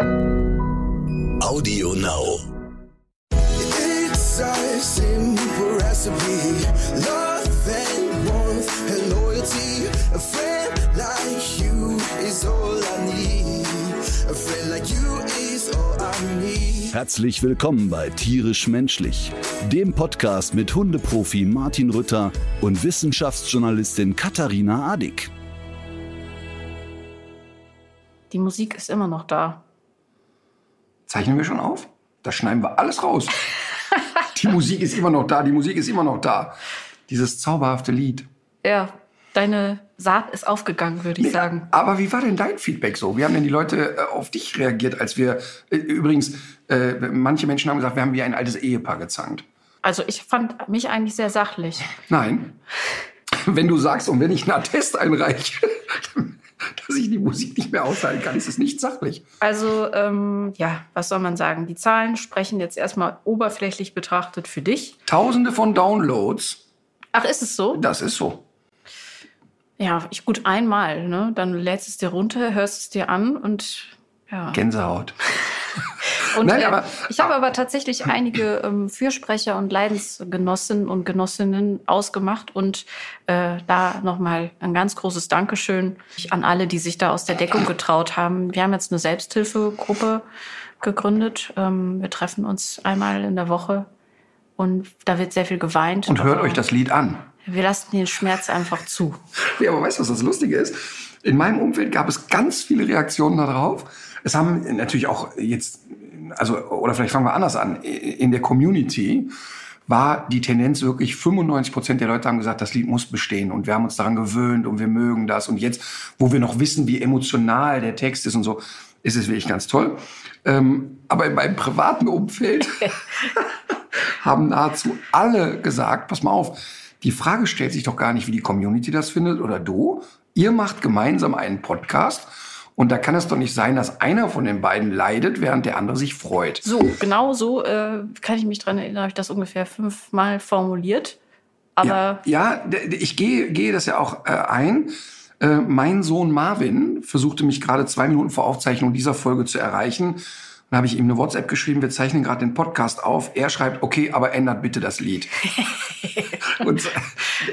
Audio Now. It's a simple recipe. Love and warmth and loyalty. A friend like you is all I need. A friend like you is all I need. Herzlich willkommen bei Tierisch Menschlich, dem Podcast mit Hundeprofi Martin Rütter und Wissenschaftsjournalistin Katharina Adick. Die Musik ist immer noch da. Zeichnen wir schon auf? Da schneiden wir alles raus. die Musik ist immer noch da, die Musik ist immer noch da. Dieses zauberhafte Lied. Ja, deine Saat ist aufgegangen, würde ich Nee, sagen. Aber wie war denn dein Feedback so? Wie haben denn die Leute äh, auf dich reagiert, als wir, äh, übrigens, äh, manche Menschen haben gesagt, wir haben wie ein altes Ehepaar gezankt. Also ich fand mich eigentlich sehr sachlich. Nein. Wenn du sagst, und wenn ich einen Attest einreiche, dass ich die Musik nicht mehr aushalten kann, ist es nicht sachlich. Also ähm, ja, was soll man sagen? Die Zahlen sprechen jetzt erstmal oberflächlich betrachtet für dich. Tausende von Downloads, Ach, ist es so? das ist so. Ja, ich gut einmal, ne? Dann lädst es dir runter, hörst es dir an und ja. Gänsehaut. Und, Nein, aber- ich habe aber tatsächlich einige ähm, Fürsprecher und Leidensgenossinnen und Genossinnen ausgemacht und äh, da nochmal ein ganz großes Dankeschön an alle, die sich da aus der Deckung getraut haben. Wir haben jetzt eine Selbsthilfegruppe gegründet. Ähm, wir treffen uns einmal in der Woche und da wird sehr viel geweint. Und hört euch das Lied an. Wir lassen den Schmerz einfach zu. Ja, aber weißt du, was das Lustige ist? In meinem Umfeld gab es ganz viele Reaktionen darauf. Es haben natürlich auch jetzt, also, oder vielleicht fangen wir anders an. In der Community war die Tendenz wirklich, 95 Prozent der Leute haben gesagt, das Lied muss bestehen und wir haben uns daran gewöhnt und wir mögen das. Und jetzt, wo wir noch wissen, wie emotional der Text ist und so, ist es wirklich ganz toll. Ähm, aber in meinem privaten Umfeld haben nahezu alle gesagt, pass mal auf, die Frage stellt sich doch gar nicht, wie die Community das findet oder du. Ihr macht gemeinsam einen Podcast und da kann es doch nicht sein, dass einer von den beiden leidet, während der andere sich freut. So, genau so äh, kann ich mich dran erinnern, habe ich das ungefähr fünfmal formuliert. Aber ja, ja ich gehe, gehe das ja auch äh, ein. Äh, mein Sohn Marvin versuchte mich gerade zwei Minuten vor Aufzeichnung dieser Folge zu erreichen. Dann habe ich ihm eine WhatsApp geschrieben, wir zeichnen gerade den Podcast auf. Er schreibt, okay, aber ändert bitte das Lied. Und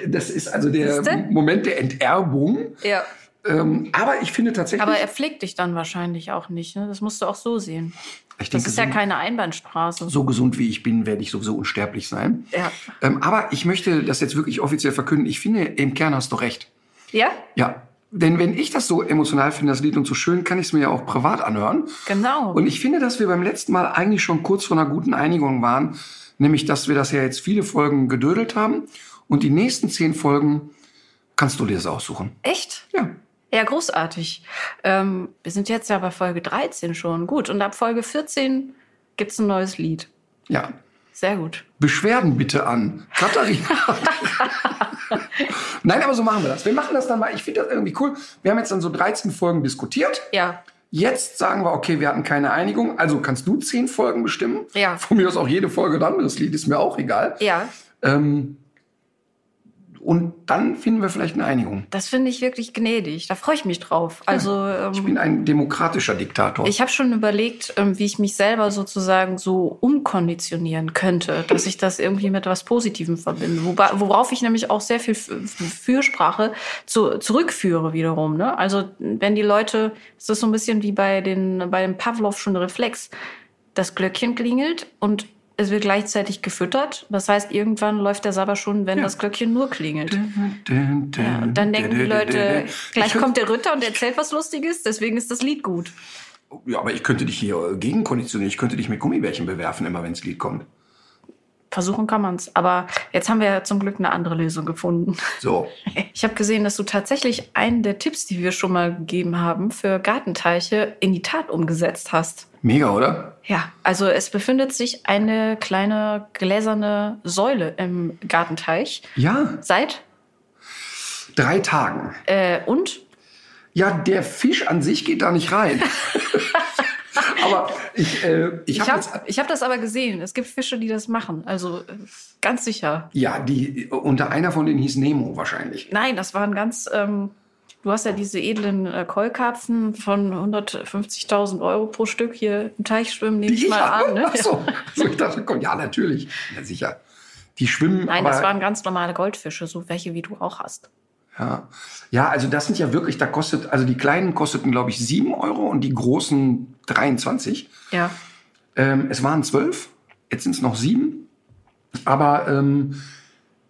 das ist also der? Moment der Enterbung. ja. Ähm, aber ich finde tatsächlich. Aber er pflegt dich dann wahrscheinlich auch nicht. Ne? Das musst du auch so sehen. ich Das denke, ist ja keine Einbahnstraße. so gesund wie ich bin, werde ich sowieso unsterblich sein. Ja. Ähm, aber ich möchte das jetzt wirklich offiziell verkünden. Ich finde, im Kern hast du recht. Ja, Ja. Denn wenn ich das so emotional finde, das Lied und so schön, kann ich es mir ja auch privat anhören. genau. Und ich finde, dass wir beim letzten Mal eigentlich schon kurz vor einer guten Einigung waren. Nämlich, dass wir das ja jetzt viele Folgen gedödelt haben. Und die nächsten zehn Folgen kannst du dir das aussuchen. Echt? Ja. Ja, großartig. Ähm, wir sind jetzt ja bei Folge 13 schon. Gut. Und ab Folge 14 gibt's ein neues Lied. Ja. Sehr gut. Beschwerden bitte an Katharina. Nein, aber so machen wir das. Wir machen das dann mal. Ich finde das irgendwie cool. Wir haben jetzt dann so 13 Folgen diskutiert. Ja. Jetzt sagen wir, okay, wir hatten keine Einigung. Also kannst du 10 Folgen bestimmen. Ja. Von mir aus auch jede Folge ein anderes Lied, ist mir auch egal. Ja. Ähm, und dann finden wir vielleicht eine Einigung. Das finde ich wirklich gnädig. Da freue ich mich drauf. Also ähm, Ich bin ein demokratischer Diktator. Ich habe schon überlegt, ähm, wie ich mich selber sozusagen so umkonditionieren könnte, dass ich das irgendwie mit was Positivem verbinde. Wobei, worauf ich nämlich auch sehr viel Fürsprache zu, zurückführe wiederum. Ne? Also wenn die Leute, es ist so ein bisschen wie bei den bei dem Pavlovschen Reflex, das Glöckchen klingelt und es wird gleichzeitig gefüttert. Das heißt, irgendwann läuft der Sabber schon, wenn das Glöckchen nur klingelt. Ja, und dann denken die Leute, gleich Ich kommt der Ritter und erzählt was Lustiges, deswegen ist das Lied gut. Ja, aber ich könnte dich hier äh, gegenkonditionieren. Ich könnte dich mit Gummibärchen bewerfen, immer wenn das Lied kommt. Versuchen kann man's. Aber jetzt haben wir ja zum Glück eine andere Lösung gefunden. So. Ich habe gesehen, dass du tatsächlich einen der Tipps, die wir schon mal gegeben haben, für Gartenteiche in die Tat umgesetzt hast. Mega, oder? Ja, also es befindet sich eine kleine gläserne Säule im Gartenteich. Ja. Seit Drei Tagen. äh, und Ja, der Fisch an sich geht da nicht rein. aber ich, äh, ich habe ich hab das aber gesehen. Es gibt Fische, die das machen. Also äh, ganz sicher. Ja, die, unter einer von denen hieß Nemo wahrscheinlich. Nein, das waren ganz ähm, Du hast ja diese edlen äh, Keukarpfen von 150.000 Euro pro Stück hier im Teich schwimmen, nehme ich mal an. Ne? Ach so. so, ich dachte, komm, ja, natürlich. Ja, sicher. Die schwimmen. Nein, das waren ganz normale Goldfische, so welche wie du auch hast. Ja. ja, also das sind ja wirklich, da kostet, also die kleinen kosteten, glaube ich, 7 Euro und die großen 23. Ja. Ähm, es waren zwölf, jetzt sind es noch sieben. Aber ähm,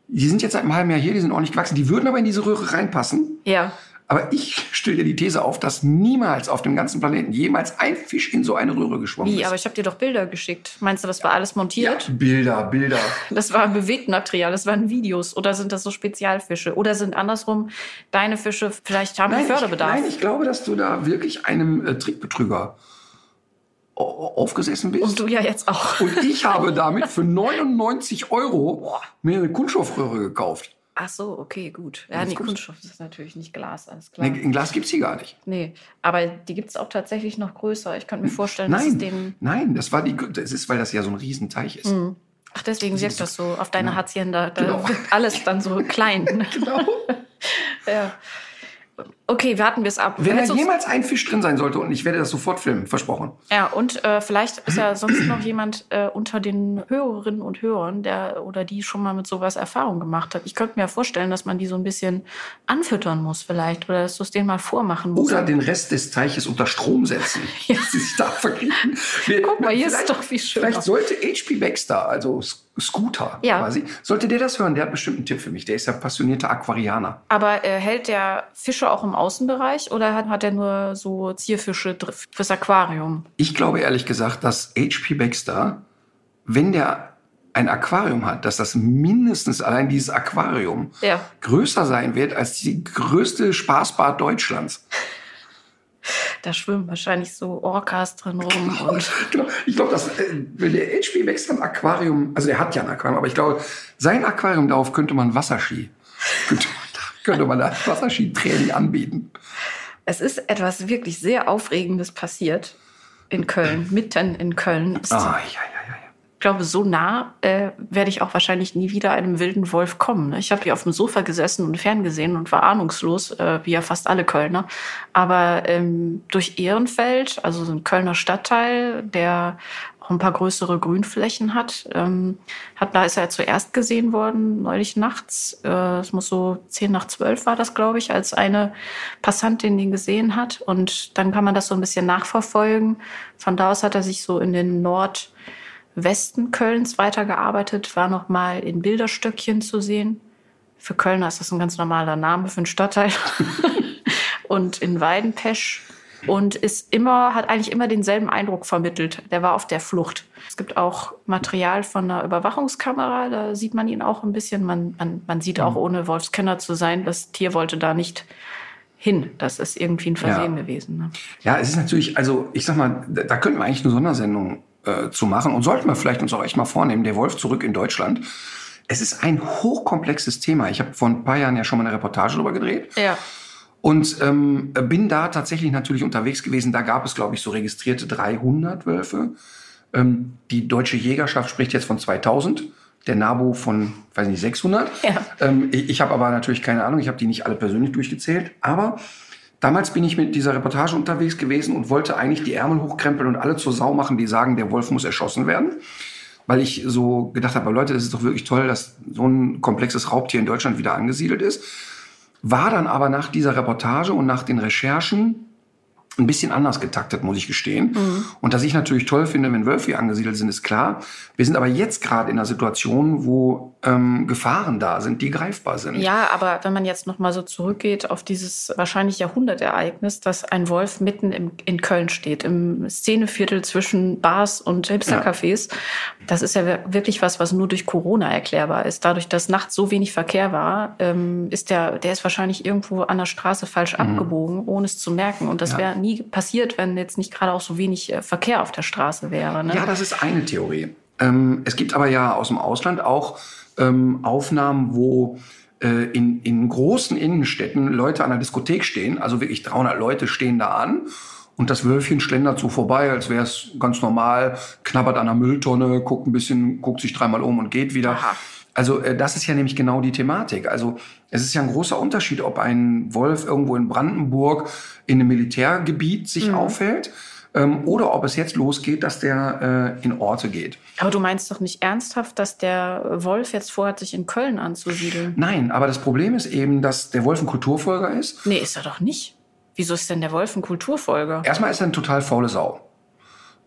die sind jetzt seit einem halben Jahr hier, die sind ordentlich gewachsen. Die würden aber in diese Röhre reinpassen. Ja. Aber ich stelle dir die These auf, dass niemals auf dem ganzen Planeten jemals ein Fisch in so eine Röhre geschwommen Wie? ist. Aber ich habe dir doch Bilder geschickt. Meinst du, das war alles ja, montiert? Bilder, Bilder. Das war Bewegtmaterial, das waren Videos. Oder sind das so Spezialfische? Oder sind andersrum deine Fische, vielleicht haben ich, Förderbedarf? nein, ich glaube, dass du da wirklich einem äh, Trickbetrüger aufgesessen bist. Und du ja jetzt auch. Und ich habe damit für 99 Euro mir eine Kunststoffröhre gekauft. Ach so, okay, gut. Ja, nee, Kunststoff ist natürlich nicht Glas, alles klar. Nee, in Glas gibt's die gar nicht. Nee, aber die gibt es auch tatsächlich noch größer. Ich könnte mir vorstellen, dass es Nein, den. nein, das war die. Das ist, weil das ja so ein Riesenteich ist. Ach, deswegen wirkt das so auf deine Ja. Hacienda. Da Genau. wirkt alles dann so klein. Genau. ja. Okay, warten wir es ab. Wenn da Willst jemals ein Fisch drin sein sollte, und ich werde das sofort filmen, versprochen. Ja, und äh, vielleicht ist ja sonst noch jemand äh, unter den Hörerinnen und Hörern, der oder die schon mal mit sowas Erfahrung gemacht hat. Ich könnte mir vorstellen, dass man die so ein bisschen anfüttern muss vielleicht oder dass du es denen mal vormachen musst. Oder den Rest des Teiches unter Strom setzen, dass sie sich da verkriechen. Wir- Guck mal, hier ist doch wie schön Vielleicht sollte HP Baxter, also Scooter Ja. quasi, sollte der das hören, der hat bestimmt einen Tipp für mich. Der ist ja passionierter Aquarianer. Aber äh, hält der Fische auch im Außenbereich oder hat, hat er nur so Zierfische fürs Aquarium? Ich glaube ehrlich gesagt, dass HP Baxter, wenn der ein Aquarium hat, dass das mindestens allein dieses Aquarium Ja. größer sein wird als die größte Spaßbad Deutschlands. Da schwimmen wahrscheinlich so Orcas drin rum und Genau. Ich glaube, dass äh, wenn der HP Baxter ein Aquarium, also er hat ja ein Aquarium, aber ich glaube, sein Aquarium darauf könnte man Wasserski, könnte, man da Wasserskitraining anbieten. es ist etwas wirklich sehr Aufregendes passiert in Köln, mitten in Köln. Es- Ah, ja, ja, ja, ja. Ich glaube, so nah äh, werde ich auch wahrscheinlich nie wieder einem wilden Wolf kommen. ne? Ich habe hier auf dem Sofa gesessen und ferngesehen und war ahnungslos, äh, wie ja fast alle Kölner. Aber ähm, durch Ehrenfeld, also so ein Kölner Stadtteil, der ein paar größere Grünflächen hat, ähm, hat da ist er zuerst gesehen worden, neulich nachts. Äh, Es muss so zehn nach zwölf war das, glaube ich, als eine Passantin den gesehen hat. Und dann kann man das so ein bisschen nachverfolgen. Von da aus hat er sich so in den Nord Westen Kölns weitergearbeitet, war noch mal in Bilderstöckchen zu sehen. Für Kölner ist das ein ganz normaler Name für einen Stadtteil. und in Weidenpesch und ist immer, hat eigentlich immer denselben Eindruck vermittelt. Der war auf der Flucht. Es gibt auch Material von einer Überwachungskamera, da sieht man ihn auch ein bisschen. Man, man, man sieht auch, ohne Wolfskenner zu sein, das Tier wollte da nicht hin. Das ist irgendwie ein Versehen Ja. gewesen. Ne? Ja, es ist natürlich, also ich sag mal, da, da könnten wir eigentlich eine Sondersendung äh, zu machen und sollten wir vielleicht uns auch echt mal vornehmen, der Wolf zurück in Deutschland. Es ist ein hochkomplexes Thema. Ich habe vor ein paar Jahren ja schon mal eine Reportage darüber gedreht. Ja. Und ähm, bin da tatsächlich natürlich unterwegs gewesen. Da gab es, glaube ich, so registrierte 300 Wölfe. Ähm, die deutsche Jägerschaft spricht jetzt von 2000. Der NABU von, weiß nicht, 600. Ja. Ähm, ich ich habe aber natürlich keine Ahnung. Ich habe die nicht alle persönlich durchgezählt. Aber damals bin ich mit dieser Reportage unterwegs gewesen und wollte eigentlich die Ärmel hochkrempeln und alle zur Sau machen, die sagen, der Wolf muss erschossen werden. Weil ich so gedacht habe, Leute, das ist doch wirklich toll, dass so ein komplexes Raubtier in Deutschland wieder angesiedelt ist. War dann aber nach dieser Reportage und nach den Recherchen ein bisschen anders getaktet, muss ich gestehen. Und dass ich natürlich toll finde, wenn Wölfe hier angesiedelt sind, ist klar. Wir sind aber jetzt gerade in einer Situation, wo ähm, Gefahren da sind, die greifbar sind. Ja, aber wenn man jetzt noch mal so zurückgeht auf dieses wahrscheinlich Jahrhundertereignis, dass ein Wolf mitten im, in Köln steht, im Szeneviertel zwischen Bars und Hipstercafés, das ist ja wir- wirklich was, was nur durch Corona erklärbar ist. Dadurch, dass nachts so wenig Verkehr war, ähm, ist der, der ist wahrscheinlich irgendwo an der Straße falsch abgebogen, ohne es zu merken. Und das Ja. wäre nie passiert, wenn jetzt nicht gerade auch so wenig äh, Verkehr auf der Straße wäre. Ne? Ja, das ist eine Theorie. Ähm, es gibt aber ja aus dem Ausland auch ähm, Aufnahmen, wo äh, in, in großen Innenstädten Leute an der Diskothek stehen, also wirklich 300 Leute stehen da an und das Wölfchen schlendert so vorbei, als wäre es ganz normal, knabbert an der Mülltonne, guckt ein bisschen, guckt sich dreimal um und geht wieder. Aha. Also äh, das ist ja nämlich genau die Thematik. Also es ist ja ein großer Unterschied, ob ein Wolf irgendwo in Brandenburg in einem Militärgebiet sich aufhält ähm, oder ob es jetzt losgeht, dass der äh, in Orte geht. Aber du meinst doch nicht ernsthaft, dass der Wolf jetzt vorhat, sich in Köln anzusiedeln? Nein, aber das Problem ist eben, dass der Wolf ein Kulturfolger ist. Nee, ist er doch nicht. Wieso ist denn der Wolf ein Kulturfolger? Erstmal ist er eine total faule Sau.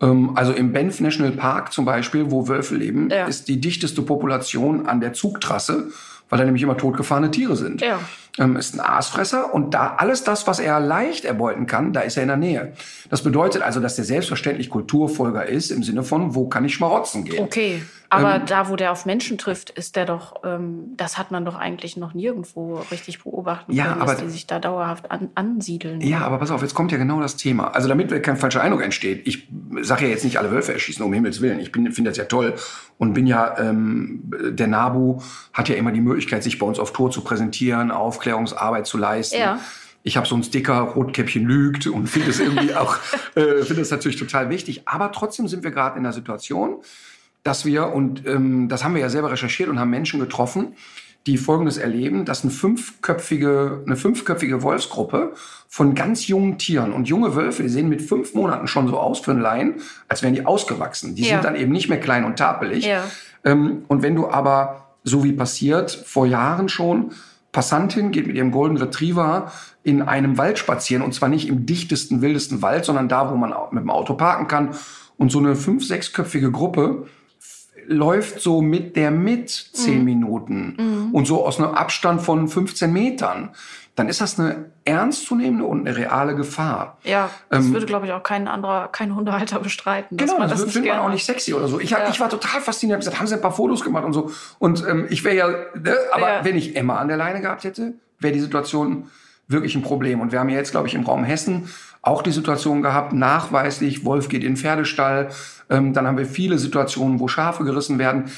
Ähm, Also im Banff National Park zum Beispiel, wo Wölfe leben, Ja. ist die dichteste Population an der Zugtrasse, weil da nämlich immer totgefahrene Tiere sind. Ja. Ähm, ist ein Aasfresser und da alles das, was er leicht erbeuten kann, da ist er in der Nähe. Das bedeutet also, dass der selbstverständlich Kulturfolger ist im Sinne von, wo kann ich schmarotzen gehen? Okay. Aber Ähm, da, wo der auf Menschen trifft, ist der doch, ähm, das hat man doch eigentlich noch nirgendwo richtig beobachten Ja, können, aber- dass die sich da dauerhaft an, ansiedeln. Ja, aber pass auf, jetzt kommt ja genau das Thema. Also damit kein falscher Eindruck entsteht, ich sage ja jetzt nicht alle Wölfe erschießen, um Himmels Willen. Ich finde das ja toll und bin ja, ähm, der NABU hat ja immer die Möglichkeit, sich bei uns auf Tour zu präsentieren, Aufklärungsarbeit zu leisten. Ja. Ich habe so einen Sticker, Rotkäppchen lügt und finde es irgendwie auch, äh, finde es natürlich total wichtig. Aber trotzdem sind wir gerade in der Situation, dass wir, und ähm, das haben wir ja selber recherchiert und haben Menschen getroffen, die Folgendes erleben, dass eine fünfköpfige, eine fünfköpfige Wolfsgruppe von ganz jungen Tieren und junge Wölfe, die sehen mit fünf Monaten schon so aus für einen Laien, als wären die ausgewachsen. Die Ja. sind dann eben nicht mehr klein und tapelig. Ja. Ähm, und wenn du aber, so wie passiert, vor Jahren schon, Passantin geht mit ihrem Golden Retriever in einem Wald spazieren. Und zwar nicht im dichtesten, wildesten Wald, sondern da, wo man mit dem Auto parken kann. Und so eine fünf-, sechsköpfige Gruppe läuft so mit der mit zehn Minuten. Und so aus einem Abstand von 15 Metern, dann ist das eine ernstzunehmende und eine reale Gefahr. Ja, das Ähm, würde, glaube ich, auch kein anderer, kein Hundehalter bestreiten. Genau, man das, das findet man auch nicht sexy oder so. Ich, hab, Ja. ich war total fasziniert, hab gesagt, haben sie ein paar Fotos gemacht und so. Und ähm, ich wäre ja, ne, aber Ja. wenn ich Emma an der Leine gehabt hätte, wäre die Situation wirklich ein Problem. Und wir haben ja jetzt, glaube ich, im Raum Hessen auch die Situation gehabt, nachweislich, Wolf geht in den Pferdestall. Ähm, dann haben wir viele Situationen, wo Schafe gerissen werden.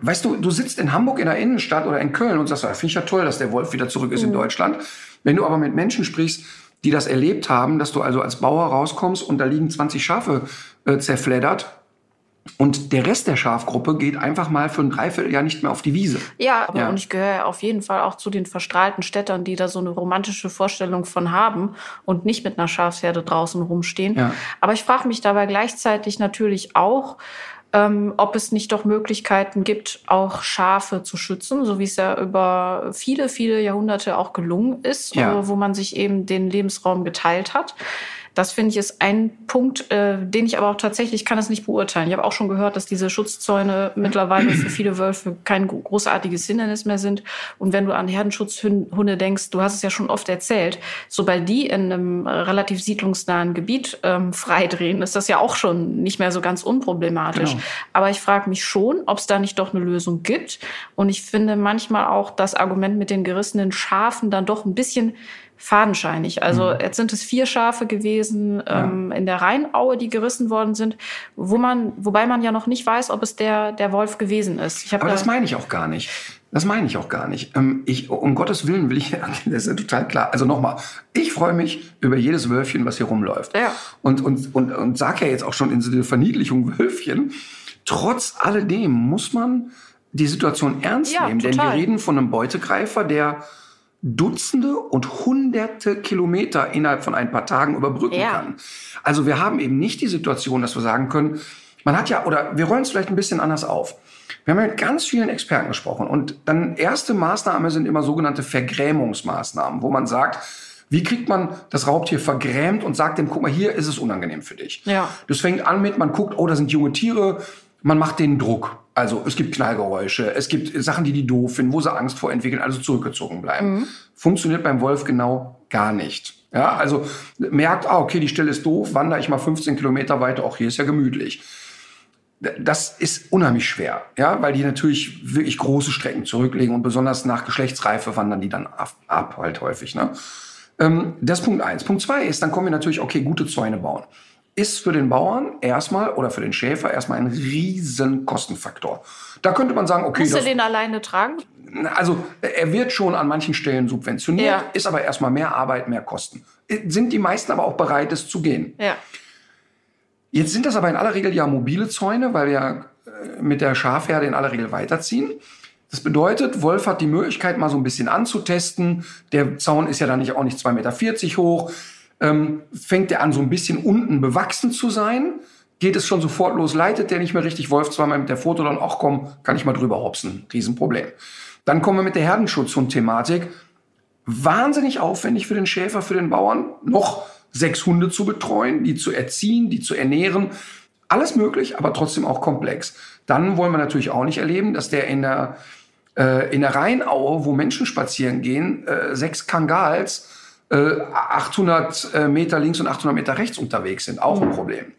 Weißt du, du sitzt in Hamburg in der Innenstadt oder in Köln und sagst, ah, finde ich ja toll, dass der Wolf wieder zurück ist in Deutschland. Wenn du aber mit Menschen sprichst, die das erlebt haben, dass du also als Bauer rauskommst und da liegen 20 Schafe äh, zerfleddert und der Rest der Schafgruppe geht einfach mal für ein Dreivierteljahr nicht mehr auf die Wiese. Ja, aber Ja. und ich gehöre auf jeden Fall auch zu den verstrahlten Städtern, die da so eine romantische Vorstellung von haben und nicht mit einer Schafsherde draußen rumstehen. Ja. Aber ich frage mich dabei gleichzeitig natürlich auch, ähm, ob es nicht doch Möglichkeiten gibt, auch Schafe zu schützen, so wie es ja über viele, viele Jahrhunderte auch gelungen ist, Ja. wo man sich eben den Lebensraum geteilt hat. Das finde ich ist ein Punkt, äh, den ich aber auch tatsächlich ich kann es nicht beurteilen. Ich habe auch schon gehört, dass diese Schutzzäune mittlerweile für viele Wölfe kein gro- großartiges Hindernis mehr sind. Und wenn du an Herdenschutzhunde denkst, du hast es ja schon oft erzählt, sobald die in einem relativ siedlungsnahen Gebiet ähm, freidrehen, ist das ja auch schon nicht mehr so ganz unproblematisch. Genau. Aber ich frage mich schon, ob es da nicht doch eine Lösung gibt. Und ich finde manchmal auch das Argument mit den gerissenen Schafen dann doch ein bisschen fadenscheinig. Also Mhm. jetzt sind es vier Schafe gewesen ähm, in der Rheinaue, die gerissen worden sind, wo man, wobei man ja noch nicht weiß, ob es der, der Wolf gewesen ist. Aber da- das meine ich auch gar nicht. Das meine ich auch gar nicht. Ähm, ich, um Gottes Willen will ich, das ist ja total klar. Also nochmal, ich freue mich über jedes Wölfchen, was hier rumläuft. Ja. Und, und, und, und sag ja jetzt auch schon in so der Verniedlichung Wölfchen. Trotz alledem muss man die Situation ernst Ja, nehmen, denn wir total. reden von einem Beutegreifer, der Dutzende und Hunderte Kilometer innerhalb von ein paar Tagen überbrücken Ja. kann. Also wir haben eben nicht die Situation, dass wir sagen können, man hat ja, oder wir rollen es vielleicht ein bisschen anders auf. Wir haben ja mit ganz vielen Experten gesprochen und dann erste Maßnahme sind immer sogenannte Vergrämungsmaßnahmen, wo man sagt, wie kriegt man das Raubtier vergrämt und sagt dem, guck mal, hier ist es unangenehm für dich. Ja. Das fängt an mit, man guckt, oh, da sind junge Tiere, man macht denen Druck. Also es gibt Knallgeräusche, es gibt Sachen, die die doof finden, wo sie Angst vor entwickeln, also zurückgezogen bleiben. Funktioniert beim Wolf genau gar nicht. Ja, also merkt, ah, okay, die Stelle ist doof, wandere ich mal 15 Kilometer weiter, auch hier ist ja gemütlich. Das ist unheimlich schwer, ja, weil die natürlich wirklich große Strecken zurücklegen und besonders nach Geschlechtsreife wandern die dann ab, ab halt häufig. Ne? Ähm, das ist Punkt eins. Punkt zwei ist, dann kommen wir natürlich, okay, gute Zäune bauen. Ist für den Bauern erstmal oder für den Schäfer erstmal ein riesen Kostenfaktor. Da könnte man sagen, okay, du das, den alleine tragen? also er wird schon an manchen Stellen subventioniert, Ja. ist aber erstmal mehr Arbeit, mehr Kosten. Sind die meisten aber auch bereit, es zu gehen? Ja. Jetzt sind das aber in aller Regel ja mobile Zäune, weil wir äh, mit der Schafherde in aller Regel weiterziehen. Das bedeutet, Wolf hat die Möglichkeit, mal so ein bisschen anzutesten. Der Zaun ist ja dann nicht, auch nicht 2,40 Meter hoch. Ähm, fängt er an, so ein bisschen unten bewachsen zu sein? Geht es schon sofort los? Leitet der nicht mehr richtig? Wolf zweimal mit der Foto dann, ach komm, kann ich mal drüber hopsen. Riesenproblem. Dann kommen wir mit der Herdenschutzhund-Thematik. Wahnsinnig aufwendig für den Schäfer, für den Bauern, noch sechs Hunde zu betreuen, die zu erziehen, die zu ernähren. Alles möglich, aber trotzdem auch komplex. Dann wollen wir natürlich auch nicht erleben, dass der in der, äh, in der Rheinaue, wo Menschen spazieren gehen, äh, sechs Kangals 800 äh, Meter links und 800 Meter rechts unterwegs sind. Auch ein Problem.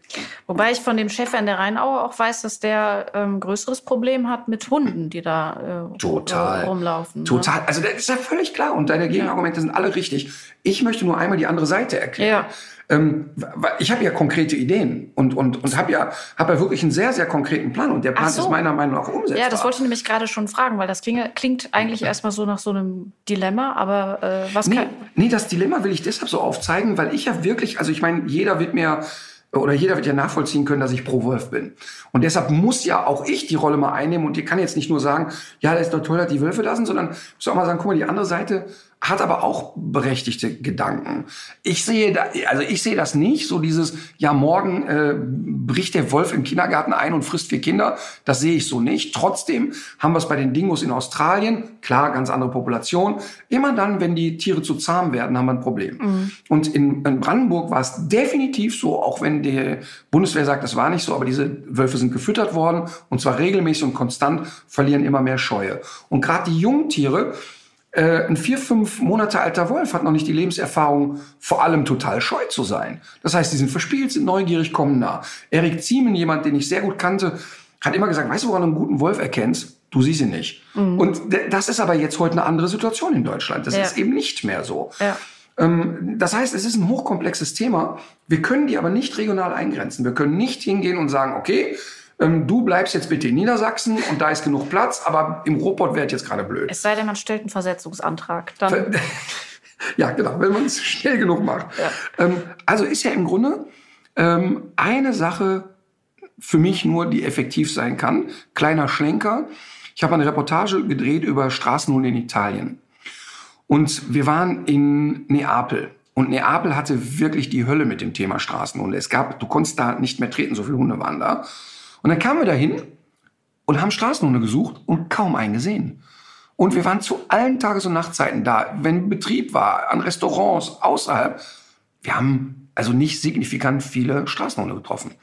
Wobei ich von dem Schäfer in der Rheinaue auch weiß, dass der ähm, größeres Problem hat mit Hunden, die da äh, Total. rumlaufen. ne? Total. Also das ist ja völlig klar. Und deine Gegenargumente sind alle richtig. Ich möchte nur einmal die andere Seite erklären. Ja. Ähm, ich habe ja konkrete Ideen und, und, und habe ja, hab ja wirklich einen sehr, sehr konkreten Plan. Und der Plan so. ist meiner Meinung nach umsetzbar. Ja, das wollte ich nämlich gerade schon fragen, weil das klinge, klingt eigentlich erstmal so nach so einem Dilemma, aber äh, was Nee, kann. nee, das Dilemma will ich deshalb so aufzeigen, weil ich ja wirklich, also ich meine, jeder wird mir oder jeder wird ja nachvollziehen können, dass ich pro Wolf bin. Und deshalb muss ja auch ich die Rolle mal einnehmen und ihr kann jetzt nicht nur sagen, ja, das ist doch toll, dass die Wölfe sind, sondern muss auch mal sagen, guck mal, die andere Seite hat aber auch berechtigte Gedanken. Ich sehe da, also ich sehe das nicht, so dieses, ja, morgen äh, bricht der Wolf im Kindergarten ein und frisst vier Kinder. Das sehe ich so nicht. Trotzdem haben wir es bei den Dingos in Australien, klar, ganz andere Population. Immer dann, wenn die Tiere zu zahm werden, haben wir ein Problem. Und in, in Brandenburg war es definitiv so, auch wenn die Bundeswehr sagt, das war nicht so, aber diese Wölfe sind gefüttert worden und zwar regelmäßig und konstant, verlieren immer mehr Scheue. Und gerade die Jungtiere, äh, ein vier, fünf Monate alter Wolf hat noch nicht die Lebenserfahrung, vor allem total scheu zu sein. Das heißt, die sind verspielt, sind neugierig, kommen nah. Erik Ziemen, jemand, den ich sehr gut kannte, hat immer gesagt, weißt du, woran du einen guten Wolf erkennst? Du siehst ihn nicht. Und d- das ist aber jetzt heute eine andere Situation in Deutschland. Das Ja. ist eben nicht mehr so. Ja. Ähm, das heißt, es ist ein hochkomplexes Thema. Wir können die aber nicht regional eingrenzen. Wir können nicht hingehen und sagen, okay, ähm, du bleibst jetzt bitte in Niedersachsen und da ist genug Platz, aber im Ruhrpott wäre jetzt gerade blöd. Es sei denn, man stellt einen Versetzungsantrag. Dann, Ja, genau, wenn man es schnell genug macht. Ja. Ähm, also ist ja im Grunde ähm, eine Sache für mich nur, die effektiv sein kann. Kleiner Schlenker. Ich habe eine Reportage gedreht über Straßenhunde in Italien. Und wir waren in Neapel. Und Neapel hatte wirklich die Hölle mit dem Thema Straßenhunde. Es gab, du konntest da nicht mehr treten, so viele Hunde waren da. Und dann kamen wir dahin und haben Straßenhunde gesucht und kaum einen gesehen. Und wir waren zu allen Tages- und Nachtzeiten da. Wenn Betrieb war, an Restaurants, außerhalb. Wir haben also nicht signifikant viele Straßenhunde getroffen.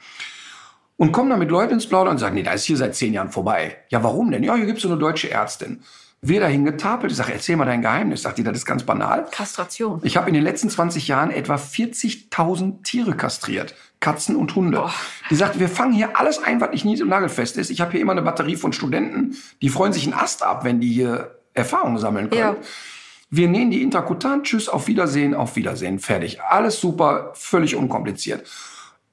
Und kommen dann mit Leuten ins Plaudern und sagen, nee, da ist hier seit zehn Jahren vorbei. Ja, warum denn? Ja, hier gibt's so eine deutsche Ärztin. Wir dahin getapelt. Ich sage, erzähl mal dein Geheimnis. Sagt die, das ist ganz banal. Kastration. Ich habe in den letzten 20 Jahren etwa 40.000 Tiere kastriert. Katzen und Hunde. Die sagt, wir fangen hier alles ein, was nicht nied- und nagelfest ist. Ich habe hier immer eine Batterie von Studenten, die freuen sich einen Ast ab, wenn die hier Erfahrungen sammeln können. Ja. Wir nähen die interkutan, tschüss, auf Wiedersehen, auf Wiedersehen, fertig. Alles super, völlig unkompliziert.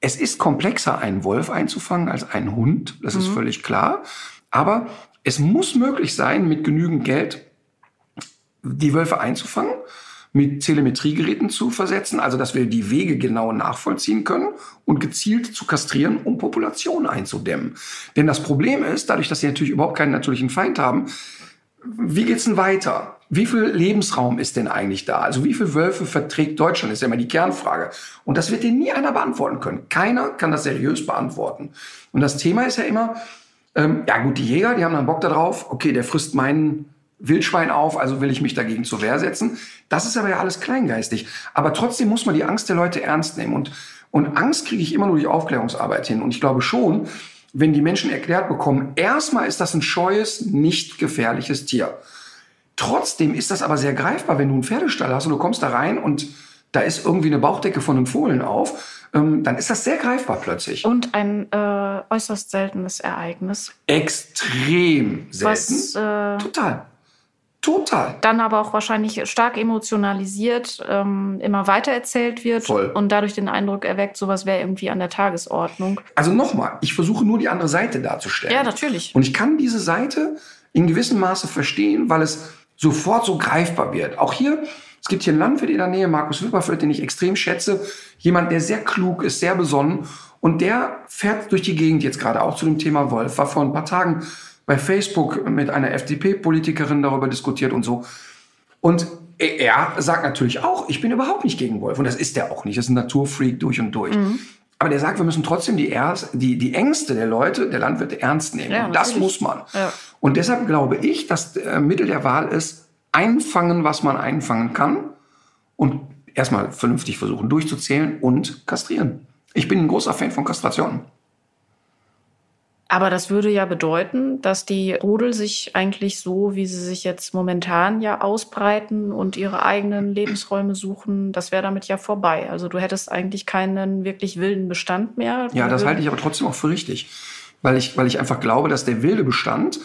Es ist komplexer, einen Wolf einzufangen als einen Hund, das ist völlig klar. Aber es muss möglich sein, mit genügend Geld die Wölfe einzufangen, mit Telemetriegeräten zu versetzen, also dass wir die Wege genau nachvollziehen können und gezielt zu kastrieren, um Populationen einzudämmen. Denn das Problem ist, dadurch, dass sie natürlich überhaupt keinen natürlichen Feind haben, wie geht's denn weiter? Wie viel Lebensraum ist denn eigentlich da? Also wie viele Wölfe verträgt Deutschland? Ist ja immer die Kernfrage. Und das wird dir nie einer beantworten können. Keiner kann das seriös beantworten. Und das Thema ist ja immer, ähm, ja gut, die Jäger, die haben dann Bock darauf, okay, der frisst meinen Wildschwein auf, also will ich mich dagegen zur Wehr setzen. Das ist aber ja alles kleingeistig. Aber trotzdem muss man die Angst der Leute ernst nehmen. Und, und Angst kriege ich immer nur durch Aufklärungsarbeit hin. Und ich glaube schon, wenn die Menschen erklärt bekommen, erstmal ist das ein scheues, nicht gefährliches Tier. Trotzdem ist das aber sehr greifbar, wenn du einen Pferdestall hast und du kommst da rein und da ist irgendwie eine Bauchdecke von einem Fohlen auf, ähm, dann ist das sehr greifbar plötzlich. Und ein äh, äußerst seltenes Ereignis. Extrem selten. Was, äh, Total. Total. dann aber auch wahrscheinlich stark emotionalisiert ähm, immer weitererzählt wird Voll. und dadurch den Eindruck erweckt, sowas wäre irgendwie an der Tagesordnung. Also nochmal, ich versuche nur die andere Seite darzustellen. Ja, natürlich. Und ich kann diese Seite in gewissem Maße verstehen, weil es sofort so greifbar wird. Auch hier, es gibt hier einen Landwirt in der Nähe, Markus Wipperfeld, den ich extrem schätze. Jemand, der sehr klug ist, sehr besonnen. Und der fährt durch die Gegend jetzt gerade auch zu dem Thema Wolf. War vor ein paar Tagen bei Facebook mit einer FDP-Politikerin darüber diskutiert und so. Und er sagt natürlich auch, ich bin überhaupt nicht gegen Wolf. Und das ist er auch nicht. Das ist ein Naturfreak durch und durch. Mhm. Aber der sagt, wir müssen trotzdem die, Ers- die, die Ängste der Leute, der Landwirte ernst nehmen. Ja, und das muss man. Ja. Und deshalb glaube ich, dass äh, Mittel der Wahl ist, einfangen, was man einfangen kann und erstmal vernünftig versuchen durchzuzählen und kastrieren. Ich bin ein großer Fan von Kastrationen. Aber das würde ja bedeuten, dass die Rudel sich eigentlich so, wie sie sich jetzt momentan ja ausbreiten und ihre eigenen Lebensräume suchen, das wäre damit ja vorbei. Also du hättest eigentlich keinen wirklich wilden Bestand mehr. Ja, das halte ich aber trotzdem auch für richtig. Weil ich, weil ich einfach glaube, dass der wilde Bestand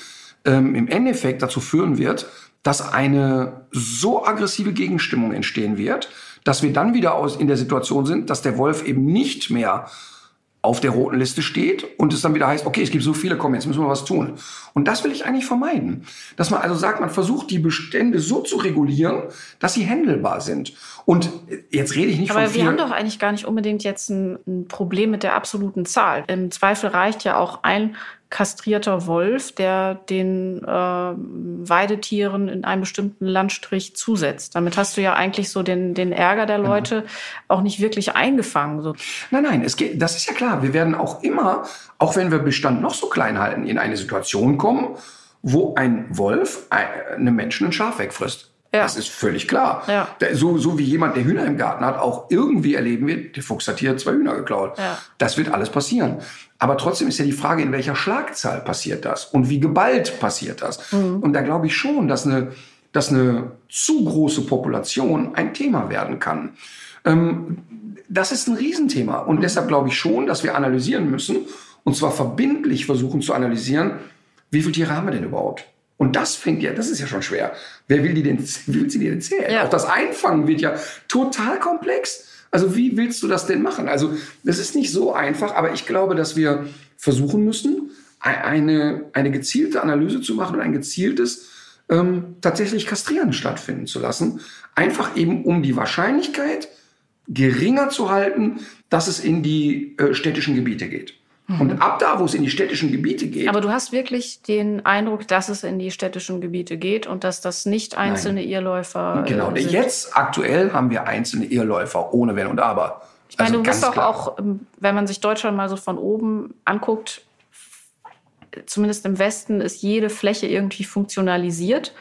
ähm, im Endeffekt dazu führen wird, dass eine so aggressive Gegenstimmung entstehen wird, dass wir dann wieder aus, in der Situation sind, dass der Wolf eben nicht mehr auf der roten Liste steht und es dann wieder heißt, okay, es gibt so viele, komm, jetzt müssen wir was tun. Und das will ich eigentlich vermeiden. Dass man also sagt, man versucht die Bestände so zu regulieren, dass sie händelbar sind. Und jetzt rede ich nicht Aber von wir haben doch eigentlich gar nicht unbedingt jetzt ein, ein Problem mit der absoluten Zahl. Im Zweifel reicht ja auch ein kastrierter Wolf, der den äh, Weidetieren in einem bestimmten Landstrich zusetzt. Damit hast du ja eigentlich so den, den Ärger der Genau. Leute auch nicht wirklich eingefangen. So. Nein, nein, es geht, das ist ja klar. Wir werden auch immer, auch wenn wir Bestand noch so klein halten, in eine Situation kommen, wo ein Wolf ein- einem Menschen ein Schaf wegfrisst. Ja. Das ist völlig klar. Ja. So, so wie jemand, der Hühner im Garten hat, auch irgendwie erleben wird, der Fuchs hat hier zwei Hühner geklaut. Ja. Das wird alles passieren. Aber trotzdem ist ja die Frage, in welcher Schlagzahl passiert das und wie geballt passiert das. Mhm. Und da glaube ich schon, dass eine, dass eine zu große Population ein Thema werden kann. Ähm, das ist ein Riesenthema. Und deshalb glaube ich schon, dass wir analysieren müssen, und zwar verbindlich versuchen zu analysieren, wie viele Tiere haben wir denn überhaupt? Und das fängt ja, das ist ja schon schwer. Wer will die denn, wie will sie die denn zählen? Ja. Auch das Einfangen wird ja total komplex. Also wie willst du das denn machen? Also das ist nicht so einfach, aber ich glaube, dass wir versuchen müssen, e- eine, eine gezielte Analyse zu machen und ein gezieltes ähm, tatsächlich Kastrieren stattfinden zu lassen. Einfach eben um die Wahrscheinlichkeit geringer zu halten, dass es in die äh, städtischen Gebiete geht. Und ab da, wo es in die städtischen Gebiete geht, Mhm. Aber du hast wirklich den Eindruck, dass es in die städtischen Gebiete geht und dass das nicht einzelne Irrläufer äh, genau, sind. jetzt aktuell haben wir einzelne Irrläufer ohne Wenn und Aber. Ich meine, Also du bist doch auch, ähm, wenn man sich Deutschland mal so von oben anguckt, zumindest im Westen ist jede Fläche irgendwie funktionalisiert.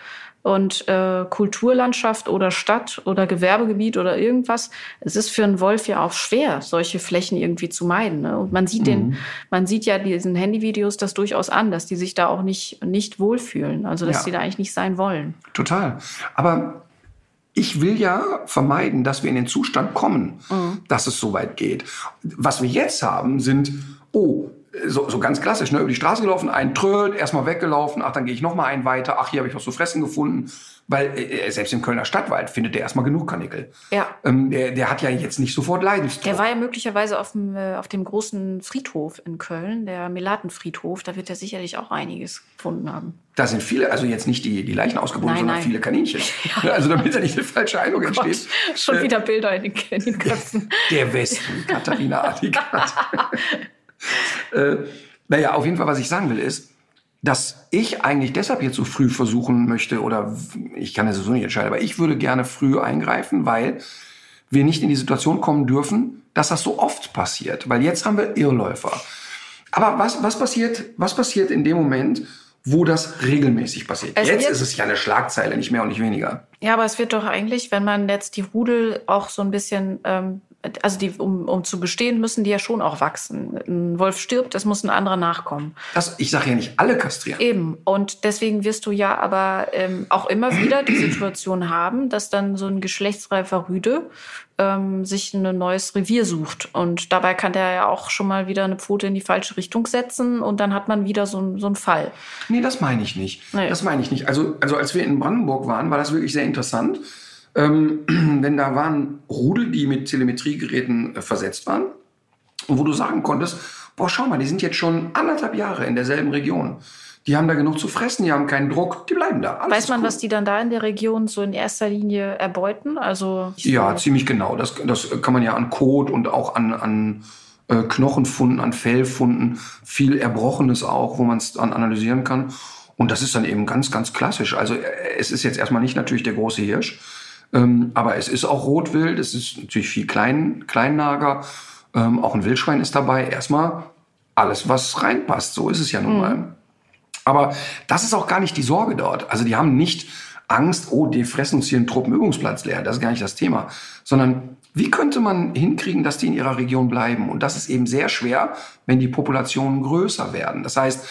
Und äh, Kulturlandschaft oder Stadt oder Gewerbegebiet oder irgendwas, es ist für einen Wolf ja auch schwer, solche Flächen irgendwie zu meiden. Ne? Und man sieht Mhm. den, man sieht ja diesen Handyvideos das durchaus an, dass die sich da auch nicht, nicht wohlfühlen. Also dass Ja. die da eigentlich nicht sein wollen. Total. Aber ich will ja vermeiden, dass wir in den Zustand kommen, dass es so weit geht. Was wir jetzt haben, sind, oh, so, so ganz klassisch, ne, über die Straße gelaufen, ein Tröd, erstmal weggelaufen, ach, dann gehe ich noch mal einen weiter, ach, hier habe ich was zu fressen gefunden. Weil äh, selbst im Kölner Stadtwald findet der erstmal genug Kanickel. Ja. Ähm, der, der hat ja jetzt nicht sofort Leidensdruck. Der war ja möglicherweise auf dem, äh, auf dem großen Friedhof in Köln, der Melatenfriedhof. Da wird er sicherlich auch einiges gefunden haben. Da sind viele, also jetzt nicht die, die Leichen ausgebunden, Nein, sondern nein. viele Kaninchen. Also damit da nicht eine falsche Eindruck entsteht. Schon Äh, wieder Bilder in den, in den Köpfen. Der Westen, Katharina Adigat. Äh, naja, auf jeden Fall, was ich sagen will, ist, dass ich eigentlich deshalb jetzt so früh versuchen möchte, oder ich kann das so nicht entscheiden, aber ich würde gerne früh eingreifen, weil wir nicht in die Situation kommen dürfen, dass das so oft passiert. Weil jetzt haben wir Irrläufer. Aber was, was, passiert, was passiert in dem Moment, wo das regelmäßig passiert? Es jetzt ist es ja eine Schlagzeile, nicht mehr und nicht weniger. Ja, aber es wird doch eigentlich, wenn man jetzt die Rudel auch so ein bisschen ähm, also die, um, um zu bestehen, müssen die ja schon auch wachsen. Ein Wolf stirbt, es muss ein anderer nachkommen. Das, ich sage ja nicht alle kastrieren. Eben. Und deswegen wirst du ja aber ähm, auch immer wieder die Situation haben, dass dann so ein geschlechtsreifer Rüde ähm, sich ein neues Revier sucht. Und dabei kann der ja auch schon mal wieder eine Pfote in die falsche Richtung setzen und dann hat man wieder so, so einen Fall. Nee, das meine ich nicht. Nee. Das meine ich nicht. Also, also als wir in Brandenburg waren, war das wirklich sehr interessant. Ähm, denn da waren Rudel, die mit Telemetriegeräten äh, versetzt waren. Und wo du sagen konntest, boah, schau mal, die sind jetzt schon anderthalb Jahre in derselben Region. Die haben da genug zu fressen, die haben keinen Druck, die bleiben da. Alles Weiß man, cool. was die dann da in der Region so in erster Linie erbeuten? Also Ja, ziemlich genau. Das, das kann man ja an Kot und auch an, an äh, Knochenfunden, an Fellfunden, viel Erbrochenes auch, wo man es dann analysieren kann. Und das ist dann eben ganz, ganz klassisch. Also äh, es ist jetzt erstmal nicht natürlich der große Hirsch, ähm, aber es ist auch Rotwild, es ist natürlich viel Klein, Kleinnager, ähm, auch ein Wildschwein ist dabei. Erstmal alles, was reinpasst. So ist es ja nun mal. Aber das ist auch gar nicht die Sorge dort. Also die haben nicht Angst, oh, die fressen uns hier einen Truppenübungsplatz leer. Das ist gar nicht das Thema. Sondern wie könnte man hinkriegen, dass die in ihrer Region bleiben? Und das ist eben sehr schwer, wenn die Populationen größer werden. Das heißt,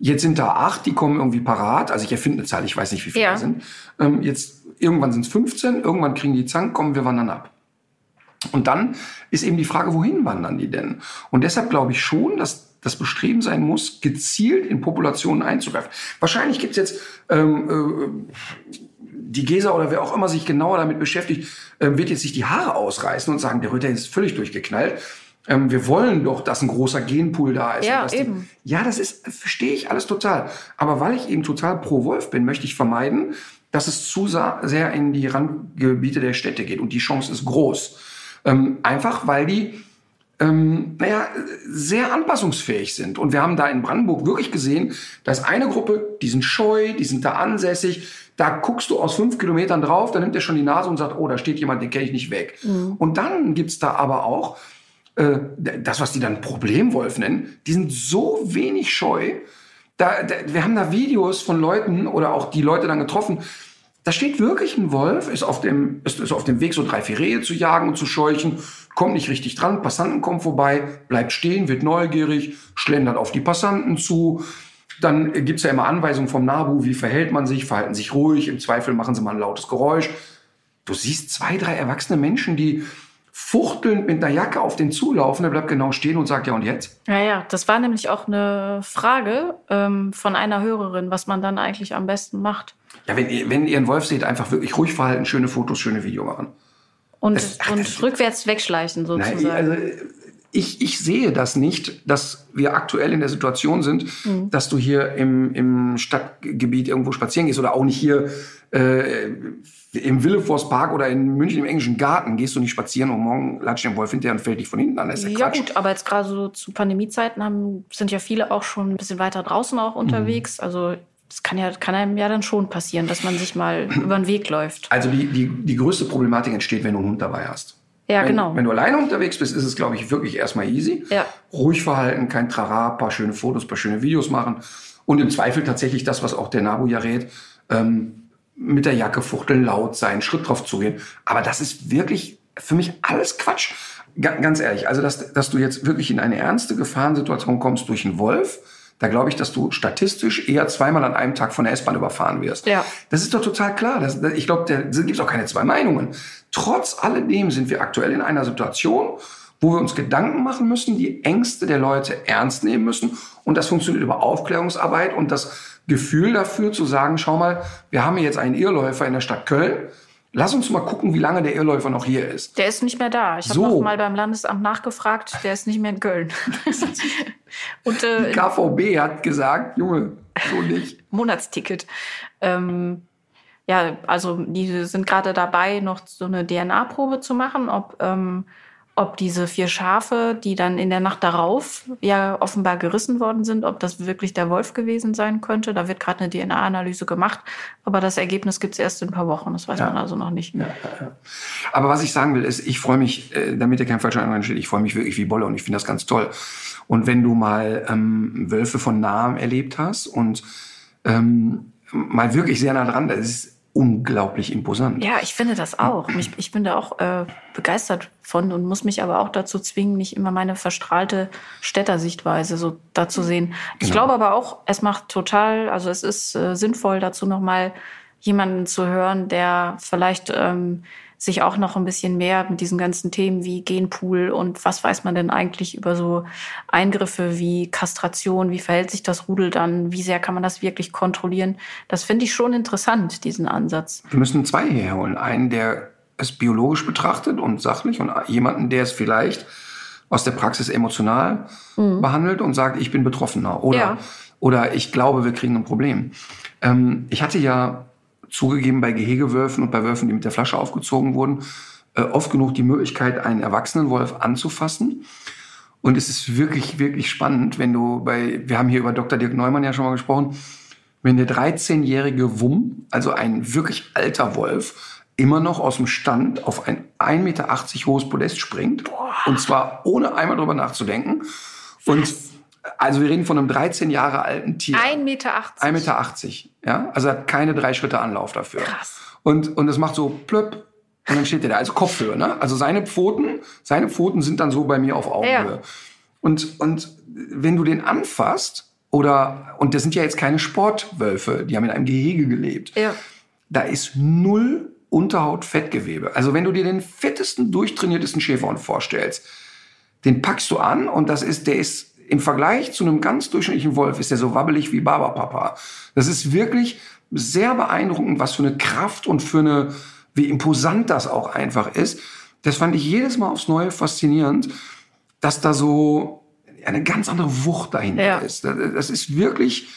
jetzt sind da acht, die kommen irgendwie parat. Also ich erfinde eine Zahl, ich weiß nicht, wie viele Ja. sind. Ähm, jetzt, irgendwann sind es 15, irgendwann kriegen die Zank, kommen, wir wandern ab. Und dann ist eben die Frage, wohin wandern die denn? Und deshalb glaube ich schon, dass das Bestreben sein muss, gezielt in Populationen einzugreifen. Wahrscheinlich gibt es jetzt ähm, äh, die Gesa oder wer auch immer sich genauer damit beschäftigt, ähm, wird jetzt sich die Haare ausreißen und sagen, der Rütter ist völlig durchgeknallt. Ähm, wir wollen doch, dass ein großer Genpool da ist. Ja, dass die- eben. ja, das ist, verstehe ich alles total. Aber weil ich eben total pro Wolf bin, möchte ich vermeiden, dass es zu sehr in die Randgebiete der Städte geht. Und die Chance ist groß. Ähm, einfach weil die, ähm, naja, sehr anpassungsfähig sind. Und wir haben da in Brandenburg wirklich gesehen, da ist eine Gruppe, die sind scheu, die sind da ansässig. Da guckst du aus fünf Kilometern drauf, da nimmt er schon die Nase und sagt, oh, da steht jemand, den kenne ich nicht weg. Und dann gibt's da aber auch äh, das, was die dann Problemwolf nennen, die sind so wenig scheu. Da, da, wir haben da Videos von Leuten oder auch die Leute dann getroffen. Da steht wirklich ein Wolf, ist auf dem, ist, ist auf dem Weg, so drei, vier Rehe zu jagen und zu scheuchen, kommt nicht richtig dran, Passanten kommen vorbei, bleibt stehen, wird neugierig, schlendert auf die Passanten zu. Dann gibt's ja immer Anweisungen vom Nabu, wie verhält man sich, verhalten sich ruhig, im Zweifel machen sie mal ein lautes Geräusch. Du siehst zwei, drei erwachsene Menschen, die fuchtelnd mit einer Jacke auf den zulaufen, der bleibt genau stehen und sagt, ja und jetzt? Ja, ja, das war nämlich auch eine Frage ähm, von einer Hörerin, was man dann eigentlich am besten macht. Ja, wenn ihr, wenn ihr einen Wolf seht, einfach wirklich ruhig verhalten, schöne Fotos, schöne Video machen. Und, Das- ach, und das- rückwärts wegschleichen Nein, sozusagen. also ich, ich sehe das nicht, dass wir aktuell in der Situation sind, Mhm. dass du hier im, im Stadtgebiet irgendwo spazieren gehst oder auch nicht hier äh, im Willefors Park oder in München im englischen Garten gehst du nicht spazieren und morgen latscht der Wolf hinterher und fällt dich von hinten an. Das ist ja, ja gut, aber jetzt gerade so zu Pandemiezeiten haben, sind ja viele auch schon ein bisschen weiter draußen auch Mhm. unterwegs. Also das kann ja kann einem ja dann schon passieren, dass man sich mal über den Weg läuft. Also die, die, die größte Problematik entsteht, wenn du einen Hund dabei hast. Ja, wenn, genau. Wenn du alleine unterwegs bist, ist es, glaube ich, wirklich erstmal easy. Ja. Ruhig verhalten, kein Trara, paar schöne Fotos, paar schöne Videos machen. Und im Zweifel tatsächlich das, was auch der Nabu ja rät, ähm, mit der Jacke fuchteln, laut sein, Schritt drauf zugehen. Aber das ist wirklich für mich alles Quatsch. Ga- ganz ehrlich, also dass, dass du jetzt wirklich in eine ernste Gefahrensituation kommst durch einen Wolf, da glaube ich, dass du statistisch eher zweimal an einem Tag von der S-Bahn überfahren wirst. Ja. Da Das ist doch total klar. Das, ich glaube, da gibt es auch keine zwei Meinungen. Trotz alledem sind wir aktuell in einer Situation, wo wir uns Gedanken machen müssen, die Ängste der Leute ernst nehmen müssen. Und das funktioniert über Aufklärungsarbeit und das Gefühl dafür zu sagen, schau mal, wir haben jetzt einen Irrläufer in der Stadt Köln. Lass uns mal gucken, wie lange der Irrläufer noch hier ist. Der ist nicht mehr da. Ich habe So. noch mal beim Landesamt nachgefragt, der ist nicht mehr in Köln. Und äh, KVB hat gesagt, Junge, so nicht. Monatsticket. Ähm, ja, also die sind gerade dabei, noch so eine DNA-Probe zu machen, ob, ähm, ob diese vier Schafe, die dann in der Nacht darauf ja offenbar gerissen worden sind, ob das wirklich der Wolf gewesen sein könnte. Da wird gerade eine DNA-Analyse gemacht, aber das Ergebnis gibt es erst in ein paar Wochen. Das weiß Ja. man also noch nicht. Aber was ich sagen will, ist, ich freue mich, äh, damit dir kein falscher Eindruck entsteht, ich freue mich wirklich wie Bolle und ich finde das ganz toll. Und wenn du mal ähm, Wölfe von nahem erlebt hast und ähm, mal wirklich sehr nah dran, das ist unglaublich imposant. Ja, ich finde das auch. Mich, ich bin da auch äh, begeistert von und muss mich aber auch dazu zwingen, nicht immer meine verstrahlte Städtersichtweise so dazu sehen. Ich Genau. glaube aber auch, es macht total, also es ist äh, sinnvoll, dazu nochmal jemanden zu hören, der vielleicht ähm, sich auch noch ein bisschen mehr mit diesen ganzen Themen wie Genpool und was weiß man denn eigentlich über so Eingriffe wie Kastration, wie verhält sich das Rudel dann, wie sehr kann man das wirklich kontrollieren. Das finde ich schon interessant, diesen Ansatz. Wir müssen zwei herholen. Einen, der es biologisch betrachtet und sachlich und jemanden, der es vielleicht aus der Praxis emotional behandelt und sagt, ich bin Betroffener oder, Ja. oder ich glaube, wir kriegen ein Problem. Ähm, ich hatte ja zugegeben bei Gehegewölfen und bei Wölfen, die mit der Flasche aufgezogen wurden, äh, oft genug die Möglichkeit, einen erwachsenen Wolf anzufassen. Und es ist wirklich, wirklich spannend, wenn du bei, wir haben hier über Dr. Dirk Neumann ja schon mal gesprochen, wenn der 13-jährige Wumm, also ein wirklich alter Wolf, immer noch aus dem Stand auf ein 1,80 Meter hohes Podest springt. Und zwar ohne einmal drüber nachzudenken. Und also wir reden von einem 13 Jahre alten Tier. 1,80 Meter. 1,80 Meter, ja. Also er hat keine drei Schritte Anlauf dafür. Krass. Und, und es macht so plöpp. Und dann steht er da, also Kopfhöhe, ne? Also seine Pfoten, seine Pfoten sind dann so bei mir auf Augenhöhe. Ja. Und, und wenn du den anfasst, oder, und das sind ja jetzt keine Sportwölfe, die haben in einem Gehege gelebt. Ja. Da ist null Unterhaut-Fettgewebe. Also wenn du dir den fettesten, durchtrainiertesten Schäferhund vorstellst, den packst du an und das ist, der ist im Vergleich zu einem ganz durchschnittlichen Wolf ist der so wabbelig wie Barbapapa. Das ist wirklich sehr beeindruckend, was für eine Kraft und für eine, wie imposant das auch einfach ist. Das fand ich jedes Mal aufs Neue faszinierend, dass da so eine ganz andere Wucht dahinter Ja. ist. Das, das ist wirklich,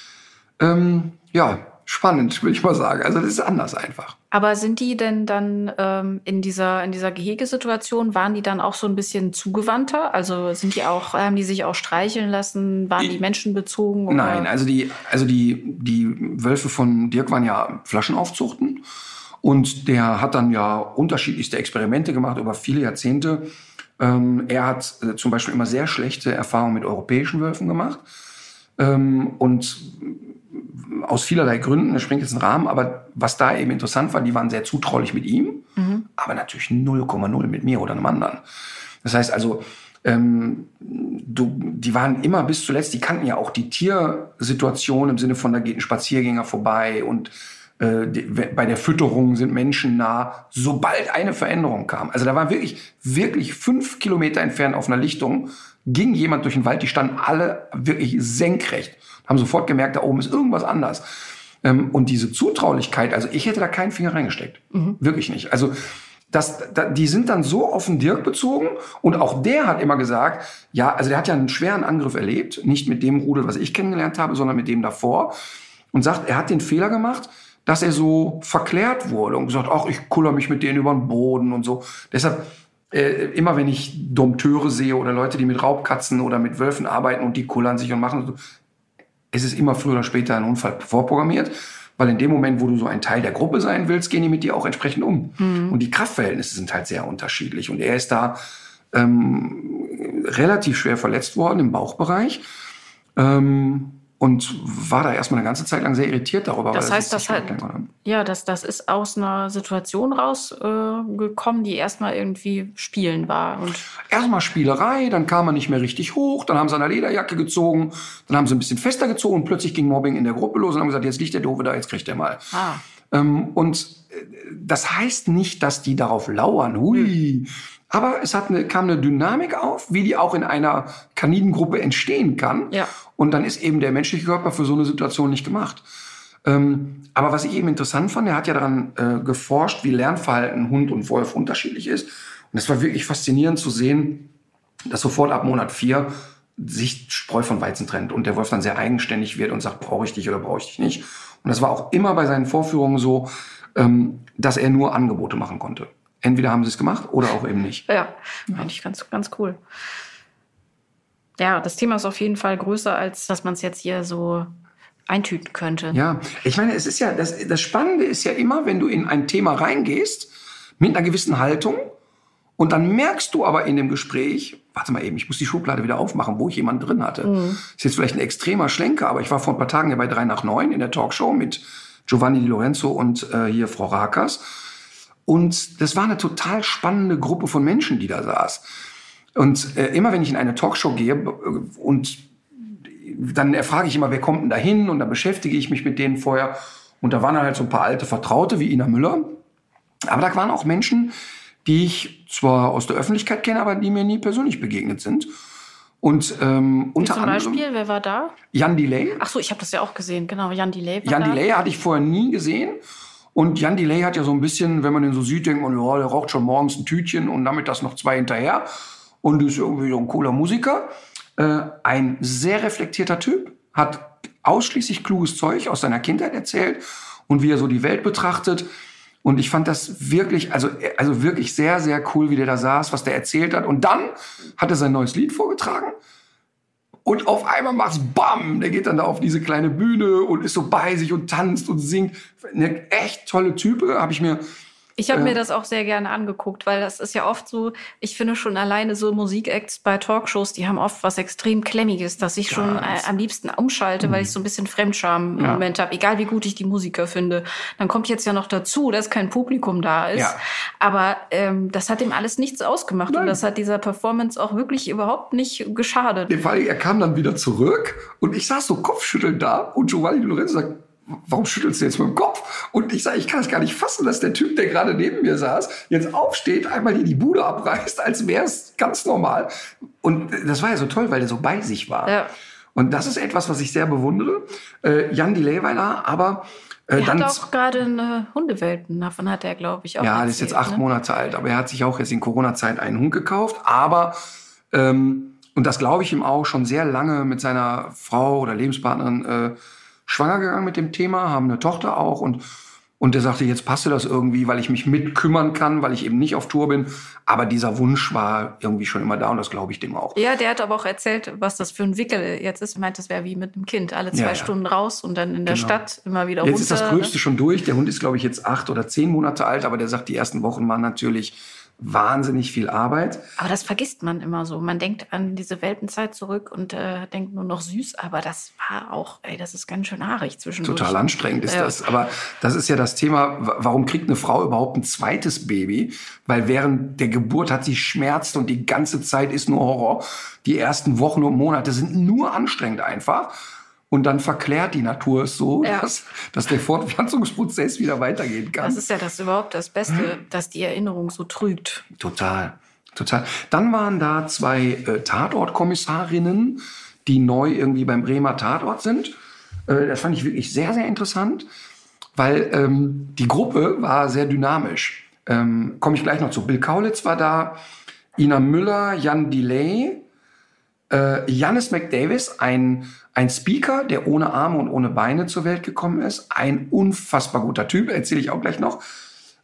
ähm, ja, spannend, will ich mal sagen. Also das ist anders einfach. Aber sind die denn dann ähm, in dieser, in dieser Gehegesituation, waren die dann auch so ein bisschen zugewandter? Also sind die auch, haben die sich auch streicheln lassen? Waren die menschenbezogen? Oder? Nein, also die, also die, die Wölfe von Dirk waren ja Flaschenaufzuchten. Und der hat dann ja unterschiedlichste Experimente gemacht über viele Jahrzehnte. Ähm, er hat äh, zum Beispiel immer sehr schlechte Erfahrungen mit europäischen Wölfen gemacht. Ähm, und aus vielerlei Gründen, das springt jetzt einen Rahmen, aber was da eben interessant war, die waren sehr zutraulich mit ihm, aber natürlich 0,0 mit mir oder einem anderen. Das heißt also, ähm, du, die waren immer bis zuletzt, die kannten ja auch die Tiersituation im Sinne von, da geht ein Spaziergänger vorbei und bei der Fütterung sind Menschen nah, sobald eine Veränderung kam. Also da war wirklich, wirklich fünf Kilometer entfernt auf einer Lichtung, ging jemand durch den Wald, die standen alle wirklich senkrecht, haben sofort gemerkt, da oben ist irgendwas anders. Ähm, und diese Zutraulichkeit, also ich hätte da keinen Finger reingesteckt. Wirklich nicht. Also das, da, die sind dann so auf den Dirk bezogen und auch der hat immer gesagt, ja, also der hat ja einen schweren Angriff erlebt, nicht mit dem Rudel, was ich kennengelernt habe, sondern mit dem davor und sagt, er hat den Fehler gemacht, dass er so verklärt wurde und gesagt, ach, ich kuller mich mit denen über den Boden und so. Deshalb äh, immer wenn ich Dompteure sehe oder Leute, die mit Raubkatzen oder mit Wölfen arbeiten und die kullern sich und machen so, es ist immer früher oder später ein Unfall vorprogrammiert, weil in dem Moment, wo du so ein Teil der Gruppe sein willst, gehen die mit dir auch entsprechend um. Und die Kraftverhältnisse sind halt sehr unterschiedlich. Und er ist da ähm, relativ schwer verletzt worden im Bauchbereich. Ähm, und war da erstmal eine ganze Zeit lang sehr irritiert darüber. Das weil heißt, das halt-. Ja, das, das ist aus einer Situation rausgekommen, äh, die erstmal irgendwie spielen war. Und Erstmal Spielerei, dann kam er nicht mehr richtig hoch, dann haben sie an der Lederjacke gezogen, dann haben sie ein bisschen fester gezogen und plötzlich ging Mobbing in der Gruppe los und haben gesagt, jetzt liegt der Doofe da, jetzt kriegt er mal. ah, Ähm, und äh, das heißt nicht, dass die darauf lauern, hui. Aber es hat eine, kam eine Dynamik auf, wie die auch in einer Kaninengruppe entstehen kann. Ja. Und dann ist eben der menschliche Körper für so eine Situation nicht gemacht. Ähm, aber was ich eben interessant fand, er hat ja daran äh, geforscht, wie Lernverhalten Hund und Wolf unterschiedlich ist. Und es war wirklich faszinierend zu sehen, dass sofort ab Monat vier sich Spreu von Weizen trennt und der Wolf dann sehr eigenständig wird und sagt, brauche ich dich oder brauche ich dich nicht. Und das war auch immer bei seinen Vorführungen so, ähm, dass er nur Angebote machen konnte. Entweder haben sie es gemacht oder auch eben nicht. ja, eigentlich ganz, ganz cool. Ja, das Thema ist auf jeden Fall größer, als dass man es jetzt hier so eintüten könnte. Ja, ich meine, es ist ja, das, das Spannende ist ja immer, wenn du in ein Thema reingehst, mit einer gewissen Haltung, und dann merkst du aber in dem Gespräch, warte mal eben, ich muss die Schublade wieder aufmachen, wo ich jemanden drin hatte. Ist jetzt vielleicht ein extremer Schlenker, aber ich war vor ein paar Tagen ja bei 3 nach 9 in der Talkshow mit Giovanni Di Lorenzo und äh, hier Frau Rakas. Und das war eine total spannende Gruppe von Menschen, die da saß. Und äh, immer wenn ich in eine Talkshow gehe äh, und dann erfrage ich immer, wer kommt denn da hin? Und dann beschäftige ich mich mit denen vorher. Und da waren halt so ein paar alte Vertraute wie Ina Müller. Aber da waren auch Menschen, die ich zwar aus der Öffentlichkeit kenne, aber die mir nie persönlich begegnet sind. Und ähm, unter Zum anderem Beispiel, wer war da? Jan Delay. Ach so, ich habe das ja auch gesehen. Genau, Jan Delay Jan da. Delay hatte ich vorher nie gesehen. Und Jan Delay hat ja so ein bisschen, wenn man den so sieht, denkt man, ja, der raucht schon morgens ein Tütchen und damit das noch zwei hinterher. Und ist irgendwie so ein cooler Musiker. Äh, ein sehr reflektierter Typ, hat ausschließlich kluges Zeug aus seiner Kindheit erzählt und wie er so die Welt betrachtet. Und ich fand das wirklich, also, also wirklich sehr, sehr cool, wie der da saß, was der erzählt hat. Und dann hat er sein neues Lied vorgetragen. Und auf einmal macht's BAM! Der geht dann da auf diese kleine Bühne und ist so bei sich und tanzt und singt. Eine echt tolle Type, habe ich mir. Ich habe Äh. mir das auch sehr gerne angeguckt, weil das ist ja oft so, ich finde schon alleine so Musikacts bei Talkshows, die haben oft was extrem Klemmiges, dass ich schon äh, Ganz. am liebsten umschalte, weil ich so ein bisschen Fremdscham im Ja. Moment habe, egal wie gut ich die Musiker finde. Dann kommt jetzt ja noch dazu, dass kein Publikum da ist. Ja. Aber ähm, das hat ihm alles nichts ausgemacht Nein. und das hat dieser Performance auch wirklich überhaupt nicht geschadet. Vor allem, er kam dann wieder zurück und ich saß so kopfschüttelnd da und Giovanni Lorenzo sagt, warum schüttelst du jetzt mit dem Kopf? Und ich sage, ich kann es gar nicht fassen, dass der Typ, der gerade neben mir saß, jetzt aufsteht, einmal hier die Bude abreißt, als wäre es ganz normal. Und das war ja so toll, weil der so bei sich war. Ja. Und das ist etwas, was ich sehr bewundere. Äh, Jan Delay war da, aber äh, Er dann hat auch gerade eine Hundewelpen, davon hat er, glaube ich, auch ja, erzählt, ist jetzt acht ne? Monate alt, aber er hat sich auch jetzt in Corona-Zeit einen Hund gekauft. Aber, ähm, und das glaube ich ihm auch, schon sehr lange mit seiner Frau oder Lebenspartnerin äh, schwanger gegangen mit dem Thema, haben eine Tochter auch und und der sagte, jetzt passte das irgendwie, weil ich mich mitkümmern kann, weil ich eben nicht auf Tour bin. Aber dieser Wunsch war irgendwie schon immer da und das glaube ich dem auch. Ja, der hat aber auch erzählt, was das für ein Wickel jetzt ist. Er meint, das wäre wie mit einem Kind. Alle zwei Ja, ja. Stunden raus und dann in der Genau. Stadt immer wieder Jetzt runter. ist das Größte schon durch. Der Hund ist, glaube ich, jetzt acht oder zehn Monate alt, aber der sagt, die ersten Wochen waren natürlich wahnsinnig viel Arbeit. Aber das vergisst man immer so. Man denkt an diese Welpenzeit zurück und äh, denkt nur noch süß, aber das war auch, ey, das ist ganz schön haarig zwischendurch. Total anstrengend ist Ja. das. Aber das ist ja das Thema, wa- warum kriegt eine Frau überhaupt ein zweites Baby? Weil während der Geburt hat sie schmerzt und die ganze Zeit ist nur Horror. Die ersten Wochen und Monate sind nur anstrengend einfach. Und dann verklärt die Natur es so, Ja. dass, dass der Fortpflanzungsprozess wieder weitergehen kann. Das ist ja das überhaupt das Beste, Hm? dass die Erinnerung so trügt. Total, total. Dann waren da zwei äh, Tatortkommissarinnen, die neu irgendwie beim Bremer Tatort sind. Äh, das fand ich wirklich sehr, sehr interessant, weil ähm, die Gruppe war sehr dynamisch. Ähm, Komme ich gleich noch zu. Bill Kaulitz war da, Ina Müller, Jan Delay, äh, Janis McDavis, ein, ein Speaker, der ohne Arme und ohne Beine zur Welt gekommen ist. Ein unfassbar guter Typ, erzähle ich auch gleich noch.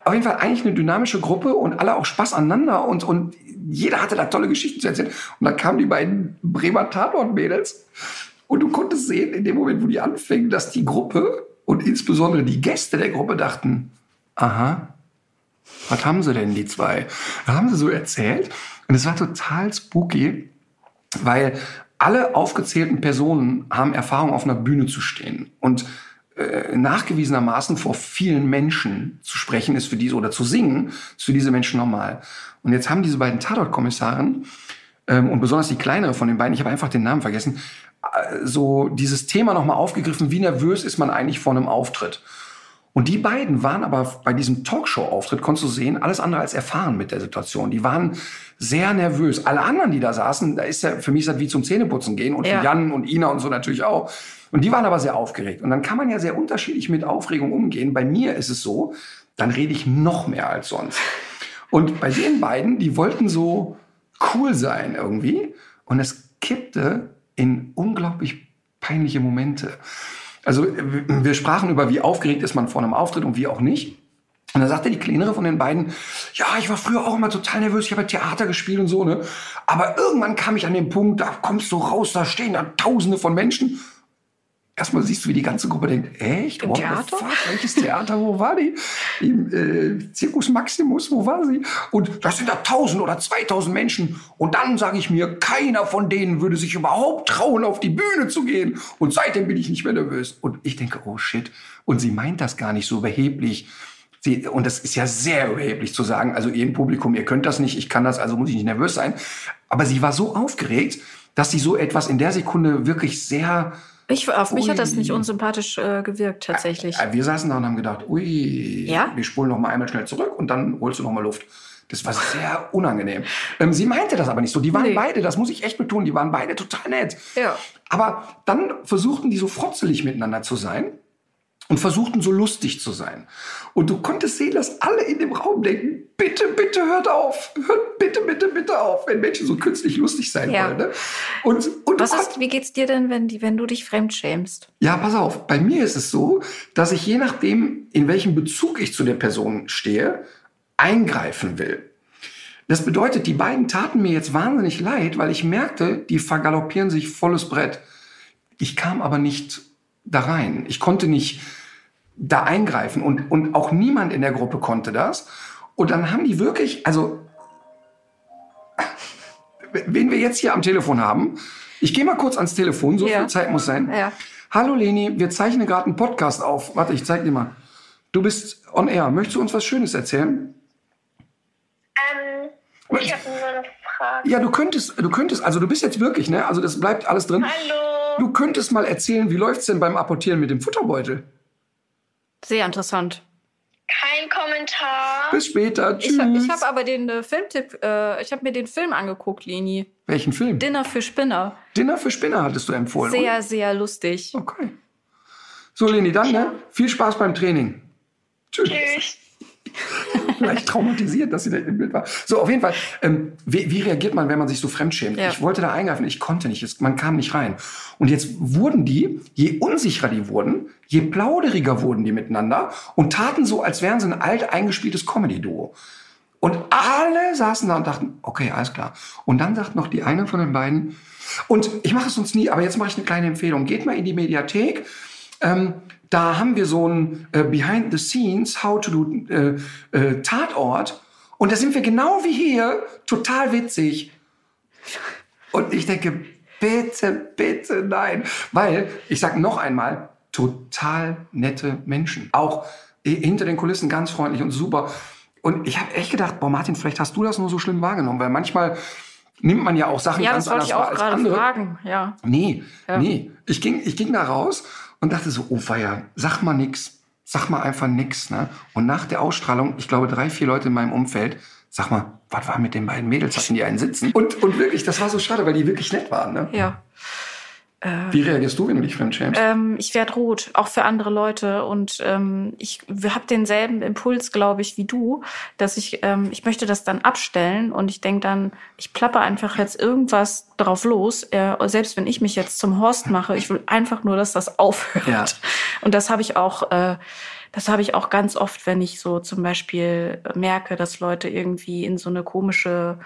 Auf jeden Fall eigentlich eine dynamische Gruppe und alle auch Spaß aneinander und, und jeder hatte da tolle Geschichten zu erzählen. Und dann kamen die beiden Bremer Tatort-Mädels und du konntest sehen, in dem Moment, wo die anfingen, dass die Gruppe und insbesondere die Gäste der Gruppe dachten, aha, was haben sie denn, die zwei? Da haben sie so erzählt und es war total spooky, weil alle aufgezählten Personen haben Erfahrung, auf einer Bühne zu stehen. Und äh, nachgewiesenermaßen vor vielen Menschen zu sprechen ist für diese oder zu singen ist für diese Menschen normal. Und jetzt haben diese beiden Tatort-Kommissaren ähm, und besonders die kleinere von den beiden, ich habe einfach den Namen vergessen, äh, so dieses Thema nochmal aufgegriffen, wie nervös ist man eigentlich vor einem Auftritt. Und die beiden waren aber bei diesem Talkshow-Auftritt, konntest du sehen, alles andere als erfahren mit der Situation. Die waren sehr nervös. Alle anderen, die da saßen, da ist ja, für mich das wie zum Zähneputzen gehen und Ja. für Jan und Ina und so natürlich auch. Und die waren aber sehr aufgeregt. Und dann kann man ja sehr unterschiedlich mit Aufregung umgehen. Bei mir ist es so, dann rede ich noch mehr als sonst. Und bei den beiden, die wollten so cool sein irgendwie. Und es kippte in unglaublich peinliche Momente. Also w- wir sprachen über, wie aufgeregt ist man vor einem Auftritt und wie auch nicht. Und dann sagte die kleinere von den beiden, ja, ich war früher auch immer total nervös, ich habe ja Theater gespielt und so, ne? Aber irgendwann kam ich an den Punkt, da kommst du raus, da stehen da tausende von Menschen. Erstmal siehst du, wie die ganze Gruppe denkt, echt? Im What Theater? fuck? Welches Theater? Wo war die? Im äh, Circus Maximus, wo war sie? Und das sind da 1000 oder 2000 Menschen. Und dann sage ich mir, keiner von denen würde sich überhaupt trauen, auf die Bühne zu gehen. Und seitdem bin ich nicht mehr nervös. Und ich denke, oh shit. Und sie meint das gar nicht so überheblich. Sie, und das ist ja sehr überheblich zu sagen, also ihr im Publikum, ihr könnt das nicht, ich kann das, also muss ich nicht nervös sein. Aber sie war so aufgeregt, dass sie so etwas in der Sekunde wirklich sehr Ich, auf mich hat das nicht unsympathisch äh, gewirkt, tatsächlich. Äh, Wir saßen da und haben gedacht, ui, Ja? wir spulen noch mal einmal schnell zurück und dann holst du noch mal Luft. Das war sehr unangenehm. Ähm, sie meinte das aber nicht so. Die waren Nee. beide, das muss ich echt betonen, die waren beide total nett. Ja. Aber dann versuchten die so frotzelig miteinander zu sein und versuchten so lustig zu sein. Und du konntest sehen, dass alle in dem Raum denken, bitte, bitte hört auf. Hört bitte, bitte, bitte auf, wenn Menschen so künstlich lustig sein Ja. wollen. Ne? Und, und Was ist, wie geht's dir denn, wenn, die, wenn du dich fremdschämst? ja, pass auf. Bei mir ist es so, dass ich je nachdem, in welchem Bezug ich zu der Person stehe, eingreifen will. Das bedeutet, die beiden taten mir jetzt wahnsinnig leid, weil ich merkte, die vergaloppieren sich volles Brett. Ich kam aber nicht da rein. Ich konnte nicht da eingreifen und, und auch niemand in der Gruppe konnte das. Und dann haben die wirklich, also, wen wir jetzt hier am Telefon haben, ich gehe mal kurz ans Telefon, so Ja. viel Zeit muss sein. Ja. Hallo Leni, wir zeichnen gerade einen Podcast auf. Warte, ich zeig dir mal. Du bist on air. Möchtest du uns was Schönes erzählen? Ähm, ich habe nur eine Frage. Ja, du könntest, du könntest, also du bist jetzt wirklich, ne? Also das bleibt alles drin. Hallo. Du könntest mal erzählen, wie läuft's denn beim Apportieren mit dem Futterbeutel? Sehr interessant. Kein Kommentar. Bis später. Tschüss. Ich, hab- ich habe aber den äh, Filmtipp, äh, ich habe mir den Film angeguckt, Leni. Welchen Film? Dinner für Spinner. Dinner für Spinner hattest du empfohlen. Sehr, sehr lustig. oder? Okay. So, Leni, dann, ne? Viel Spaß beim Training. Tschüss. Tschüss. Leicht traumatisiert, dass sie da im Bild war. So, auf jeden Fall. Ähm, wie, wie reagiert man, wenn man sich so fremdschämt? Ja. Ich wollte da eingreifen, ich konnte nicht, es, man kam nicht rein. Und jetzt wurden die, je unsicherer die wurden, je plauderiger wurden die miteinander und taten so, als wären sie ein alt eingespieltes Comedy-Duo. Und alle saßen da und dachten, okay, alles klar. Und dann sagt noch die eine von den beiden, und ich mache es sonst nie, aber jetzt mache ich eine kleine Empfehlung. Geht mal in die Mediathek. Ähm, da haben wir so ein äh, Behind the Scenes, How to do äh, äh, Tatort. Und da sind wir genau wie hier, total witzig. Und ich denke, bitte, bitte nein. Weil, ich sage noch einmal, total nette Menschen. Auch äh, hinter den Kulissen ganz freundlich und super. Und ich habe echt gedacht, boah Martin, vielleicht hast du das nur so schlimm wahrgenommen, weil manchmal nimmt man ja auch Sachen Ja, ganz das wollte anders ich wahr auch als gerade andere. fragen. Ja. Nee, Ja. nee. Ich ging, ich ging da raus und dachte so, oh weia, sag mal nix. Sag mal einfach nix. Ne? Und nach der Ausstrahlung, ich glaube drei, vier Leute in meinem Umfeld, sag mal, was war mit den beiden Mädels? Hatten die einen sitzen? Und, und wirklich, das war so schade, weil die wirklich nett waren. Ne? Ja. Wie reagierst du, wenn du dich fremdschämst? Ähm, ich werde rot, auch für andere Leute. Und ähm, ich habe denselben Impuls, glaube ich, wie du, dass ich, ähm, ich möchte das dann abstellen und ich denke dann, ich plappe einfach jetzt irgendwas drauf los. Äh, selbst wenn ich mich jetzt zum Horst mache, ich will einfach nur, dass das aufhört. Ja. Und das habe ich auch. Äh, das habe ich auch ganz oft, wenn ich so zum Beispiel merke, dass Leute irgendwie in so eine komische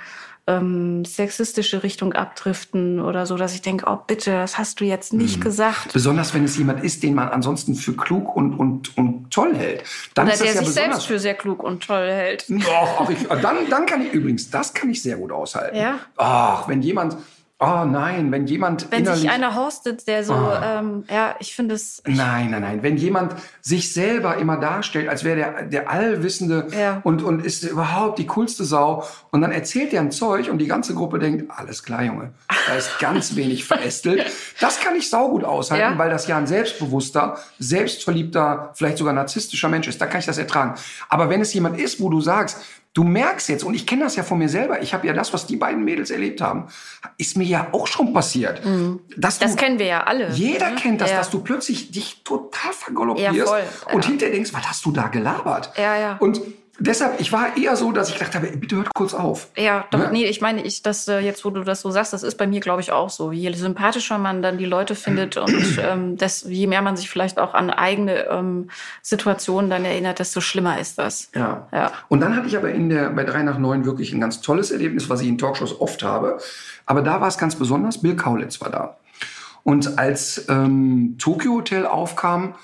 ähm, sexistische Richtung abdriften oder so, dass ich denke, oh bitte, das hast du jetzt nicht Mhm. gesagt. Besonders wenn es jemand ist, den man ansonsten für klug und, und, und toll hält. Dann Oder ist das der ja sich selbst für sehr klug und toll hält. Doch, ich, dann, dann kann ich übrigens, das kann ich sehr gut aushalten. Ja? Ach, wenn jemand, oh nein, wenn jemand Wenn sich einer hostet, der so, Ah. ähm, ja, ich finde es. Nein, nein, nein. Wenn jemand sich selber immer darstellt, als wäre der, der Allwissende Ja. und, und ist überhaupt die coolste Sau und dann erzählt er ein Zeug und die ganze Gruppe denkt, alles klar, Junge, da ist ganz wenig verästelt. Das kann ich saugut aushalten, Ja. weil das ja ein selbstbewusster, selbstverliebter, vielleicht sogar narzisstischer Mensch ist. Da kann ich das ertragen. Aber wenn es jemand ist, wo du sagst, Du merkst jetzt, und ich kenne das ja von mir selber, ich habe ja das, was die beiden Mädels erlebt haben, ist mir ja auch schon passiert. Dass Das kennen wir ja alle. jeder ne? kennt das, ja. dass du plötzlich dich total vergaloppierst Ja, voll, und ja. hinterher denkst, was hast du da gelabert? Ja, ja. Und deshalb, ich war eher so, dass ich gedacht habe, bitte hört kurz auf. Ja, doch, Ne? nee, ich meine, ich, das äh, jetzt, wo du das so sagst, das ist bei mir, glaube ich, auch so. Je sympathischer man dann die Leute findet und ähm, das, je mehr man sich vielleicht auch an eigene ähm, Situationen dann erinnert, desto schlimmer ist das. Ja. Ja. Und dann hatte ich aber in der, bei 3 nach 9 wirklich ein ganz tolles Erlebnis, was ich in Talkshows oft habe. Aber da war es ganz besonders, Bill Kaulitz war da. Und als ähm, Tokyo Hotel aufkam,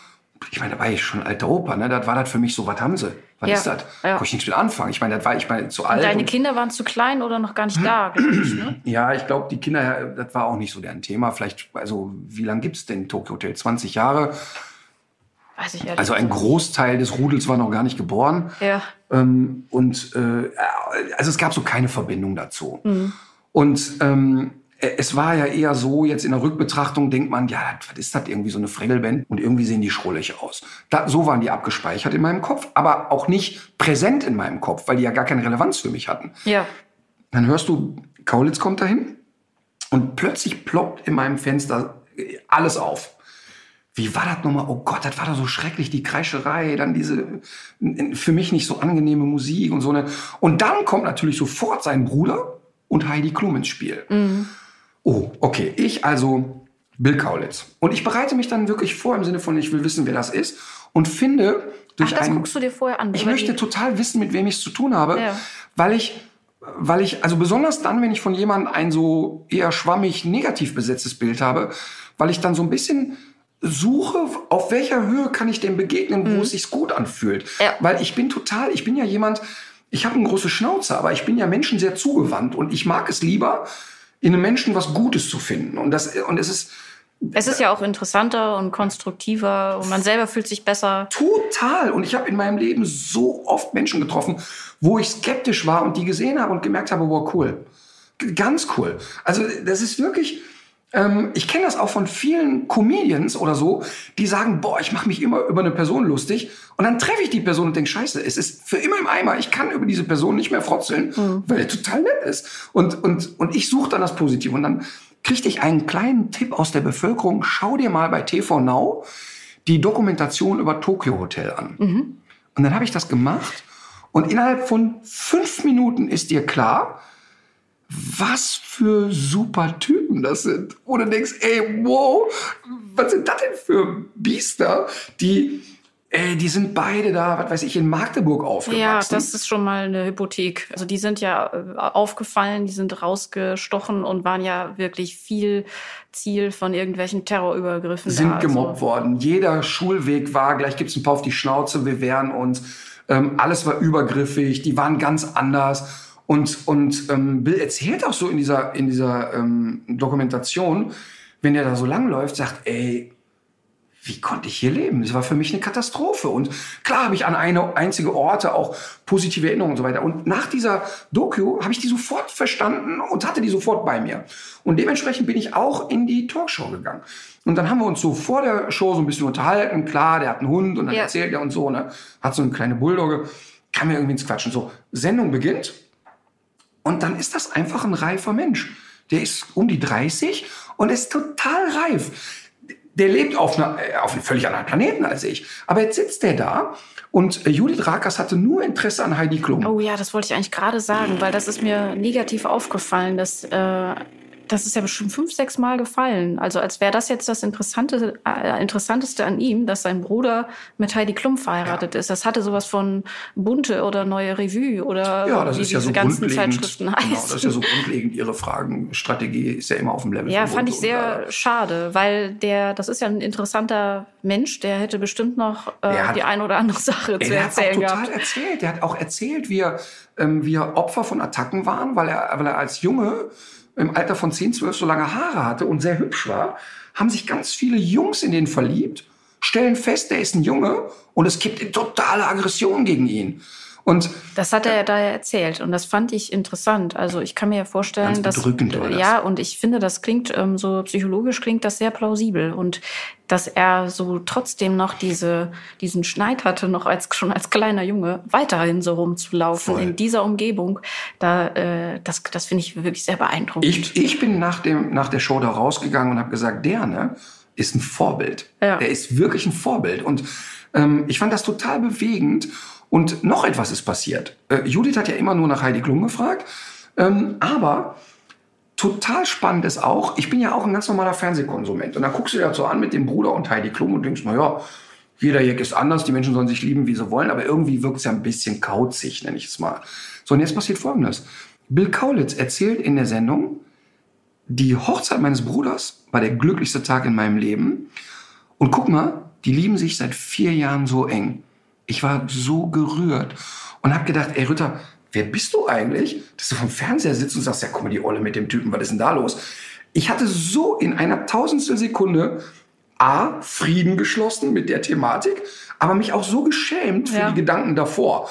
ich meine, da war ich schon alter Opa, ne? Das war das für mich so, was haben sie? Was Ja, ist das? ja. Konnte ich nichts mit anfangen. Ich meine, das war ich meine zu alt. Deine und- Kinder waren zu klein oder noch gar nicht da, ich. Ne? ja, ich glaube, die Kinder, das war auch nicht so deren Thema. Vielleicht, also wie lange gibt's denn Tokyo Hotel? 20 Jahre. Weiß ich ehrlich Also ein. Großteil des Rudels war noch gar nicht geboren. Ja. Ähm, und äh, also es gab so keine Verbindung dazu. Mhm. Und ähm, es war ja eher so, jetzt in der Rückbetrachtung denkt man, ja, was ist das irgendwie so eine Fregelband und irgendwie sehen die schrullig aus. Da, so waren die abgespeichert in meinem Kopf, aber auch nicht präsent in meinem Kopf, weil die ja gar keine Relevanz für mich hatten. Ja. Dann hörst du, Kaulitz kommt dahin und plötzlich ploppt in meinem Fenster alles auf. Wie war das nochmal? Oh Gott, das war da so schrecklich, die Kreischerei, dann diese für mich nicht so angenehme Musik und so eine. Und dann kommt natürlich sofort sein Bruder und Heidi Klum ins Spiel. Oh, okay. Ich also Bill Kaulitz. Und ich bereite mich dann wirklich vor im Sinne von, ich will wissen, wer das ist. Und finde Ach, durch das einen, guckst du dir vorher an. ich möchte die- total wissen, mit wem ich es zu tun habe, Ja. weil ich, weil ich, also besonders dann, wenn ich von jemandem ein so eher schwammig negativ besetztes Bild habe, weil ich dann so ein bisschen suche, auf welcher Höhe kann ich dem begegnen, wo es sich gut anfühlt. Mhm. Ja. Weil ich bin total, ich bin ja jemand, ich habe eine große Schnauze, aber ich bin ja Menschen sehr zugewandt und ich mag es lieber, in einem Menschen was Gutes zu finden. Und das, und es ist, Es ist ja auch interessanter und konstruktiver und man selber fühlt sich besser. Total. Und ich habe in meinem Leben so oft Menschen getroffen, wo ich skeptisch war und die gesehen habe und gemerkt habe, wow, cool. Ganz cool. Also das ist wirklich, ähm, ich kenne das auch von vielen Comedians oder so, die sagen, boah, ich mache mich immer über eine Person lustig. Und dann treffe ich die Person und denke, scheiße, es ist für immer im Eimer. Ich kann über diese Person nicht mehr frotzeln, weil er total nett ist. Und, und, und ich suche dann das Positive. Und dann kriegte ich einen kleinen Tipp aus der Bevölkerung. Schau dir mal bei TV Now die Dokumentation über Tokyo Hotel an. Und dann habe ich das gemacht und innerhalb von fünf Minuten ist dir klar, was für super Typen das sind. Du denkst, ey, wow, was sind das denn für Biester, die, ey, die sind beide da, was weiß ich, in Magdeburg aufgewachsen. Ja, das ist schon mal eine Hypothek. Also die sind ja äh, aufgefallen, die sind rausgestochen und waren ja wirklich viel Ziel von irgendwelchen Terrorübergriffen. sind da. Also, gemobbt worden. Jeder Schulweg war, gleich gibt's ein paar auf die Schnauze, wir wehren uns. Ähm, alles war übergriffig, die waren ganz anders. Und, und ähm, Bill erzählt auch so in dieser, in dieser ähm, Dokumentation, wenn er da so langläuft, sagt, ey, wie konnte ich hier leben? Das war für mich eine Katastrophe. Und klar habe ich an eine einzige Orte auch positive Erinnerungen und so weiter. Und nach dieser Doku habe ich die sofort verstanden und hatte die sofort bei mir. Und dementsprechend bin ich auch in die Talkshow gegangen. Und dann haben wir uns so vor der Show so ein bisschen unterhalten. Klar, der hat einen Hund und dann Ja. erzählt er und so, ne? Hat so eine kleine Bulldogge. Kam mir irgendwie ins Quatschen. So, Sendung beginnt. Und dann ist das einfach ein reifer Mensch. Der ist um die 30 und ist total reif. Der lebt auf, einer, äh, auf einem völlig anderen Planeten als ich. Aber jetzt sitzt der da und äh, Judith Rakers hatte nur Interesse an Heidi Klum. Oh ja, das wollte ich eigentlich gerade sagen, weil das ist mir negativ aufgefallen, dass äh, das ist ja bestimmt fünf, sechs Mal gefallen. Also als wäre das jetzt das Interessante, äh, Interessanteste an ihm, dass sein Bruder mit Heidi Klum verheiratet ist. Das hatte sowas von Bunte oder Neue Revue oder Ja, das wie ist ja diese so ganzen. Zeitschriften Genau, heißen. das ist ja so grundlegend. Ihre Fragenstrategie ist ja immer auf dem Level. Ja, fand ich sehr schade, weil der, das ist ja ein interessanter Mensch, der hätte bestimmt noch äh, hat- die ein oder andere Sache Ey, zu der hat auch erzählen total gehabt. erzählt. Der hat auch erzählt, wie er, ähm, wie er Opfer von Attacken waren, weil er, weil er als Junge im Alter von 10, 12 so lange Haare hatte und sehr hübsch war, haben sich ganz viele Jungs in den verliebt, stellen fest, der ist ein Junge und es gibt totale Aggression gegen ihn. Und Das hat er da erzählt und das fand ich interessant. Also ich kann mir ja vorstellen, dass ja und ich finde, das klingt ähm, so psychologisch klingt das sehr plausibel und dass er so trotzdem noch diese diesen Schneid hatte, noch als schon als kleiner Junge weiterhin so rumzulaufen Voll. in dieser Umgebung. Da äh, das das finde ich wirklich sehr beeindruckend. ich, ich bin nach, dem, nach der Show da rausgegangen und habe gesagt, der ne, ist ein Vorbild. Ja. Der ist wirklich ein Vorbild. Und ähm, ich fand das total bewegend. Und noch etwas ist passiert. Äh, Judith hat ja immer nur nach Heidi Klum gefragt. Ähm, aber total spannend ist auch, ich bin ja auch ein ganz normaler Fernsehkonsument. Und dann guckst du dir das so an mit dem Bruder und Heidi Klum und denkst, na ja, jeder Jack ist anders, die Menschen sollen sich lieben, wie sie wollen, aber irgendwie wirkt es ja ein bisschen kauzig, nenne ich es mal. So, und jetzt passiert Folgendes. Bill Kaulitz erzählt in der Sendung, die Hochzeit meines Bruders war der glücklichste Tag in meinem Leben. Und guck mal, die lieben sich seit vier Jahren so eng. Ich war so gerührt und habe gedacht, ey Rütter, wer bist du eigentlich, dass du vom Fernseher sitzt und sagst, ja, guck mal, die Olle mit dem Typen, was ist denn da los? Ich hatte so in einer tausendstel Sekunde A, Frieden geschlossen mit der Thematik, aber mich auch so geschämt für Ja. die Gedanken davor.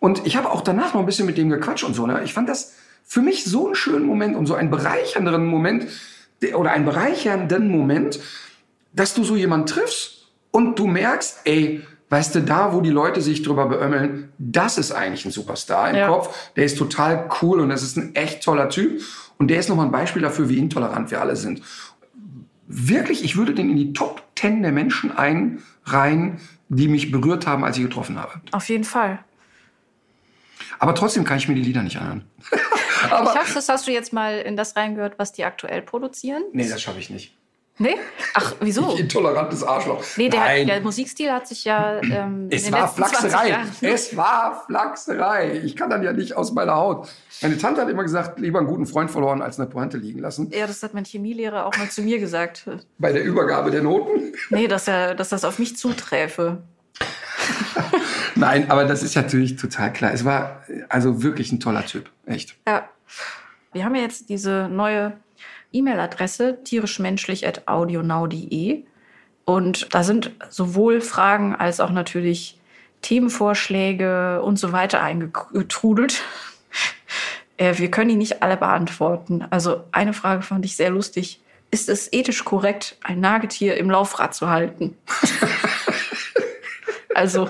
Und ich habe auch danach noch ein bisschen mit dem gequatscht und so. Ne? Ich fand das für mich so einen schönen Moment und so einen bereichernden Moment der- oder einen bereichernden Moment, dass du so jemanden triffst und du merkst, ey, weißt du, da, wo die Leute sich drüber beömmeln, das ist eigentlich ein Superstar im Ja. Kopf. Der ist total cool und das ist ein echt toller Typ. Und der ist nochmal ein Beispiel dafür, wie intolerant wir alle sind. Wirklich, ich würde den in die Top 10 der Menschen einreihen, die mich berührt haben, als ich getroffen habe. Auf jeden Fall. Aber trotzdem kann ich mir die Lieder nicht anhören. ich hoffe, das hast du jetzt mal in das reingehört, was die aktuell produzieren. Nee, das schaffe ich nicht. Nee? Ach, wieso? Ich intolerantes Arschloch. Nee, der, Nein. der Musikstil hat sich ja ähm, in Es den war letzten 20 Flachserei. Es war Flachserei. Ich kann dann ja nicht aus meiner Haut. Meine Tante hat immer gesagt, lieber einen guten Freund verloren, als eine Pointe liegen lassen. Ja, das hat mein Chemielehrer auch mal zu mir gesagt. Bei der Übergabe der Noten. Nee, dass, er, dass das auf mich zuträfe. Nein, aber das ist natürlich total klar. Es war also wirklich ein toller Typ. Echt. Ja. Wir haben ja jetzt diese neue E-Mail-Adresse tierischmenschlich.audionow.de und da sind sowohl Fragen als auch natürlich Themenvorschläge und so weiter eingetrudelt. Äh, Wir können die nicht alle beantworten. Also eine Frage fand ich sehr lustig. Ist es ethisch korrekt, ein Nagetier im Laufrad zu halten? Also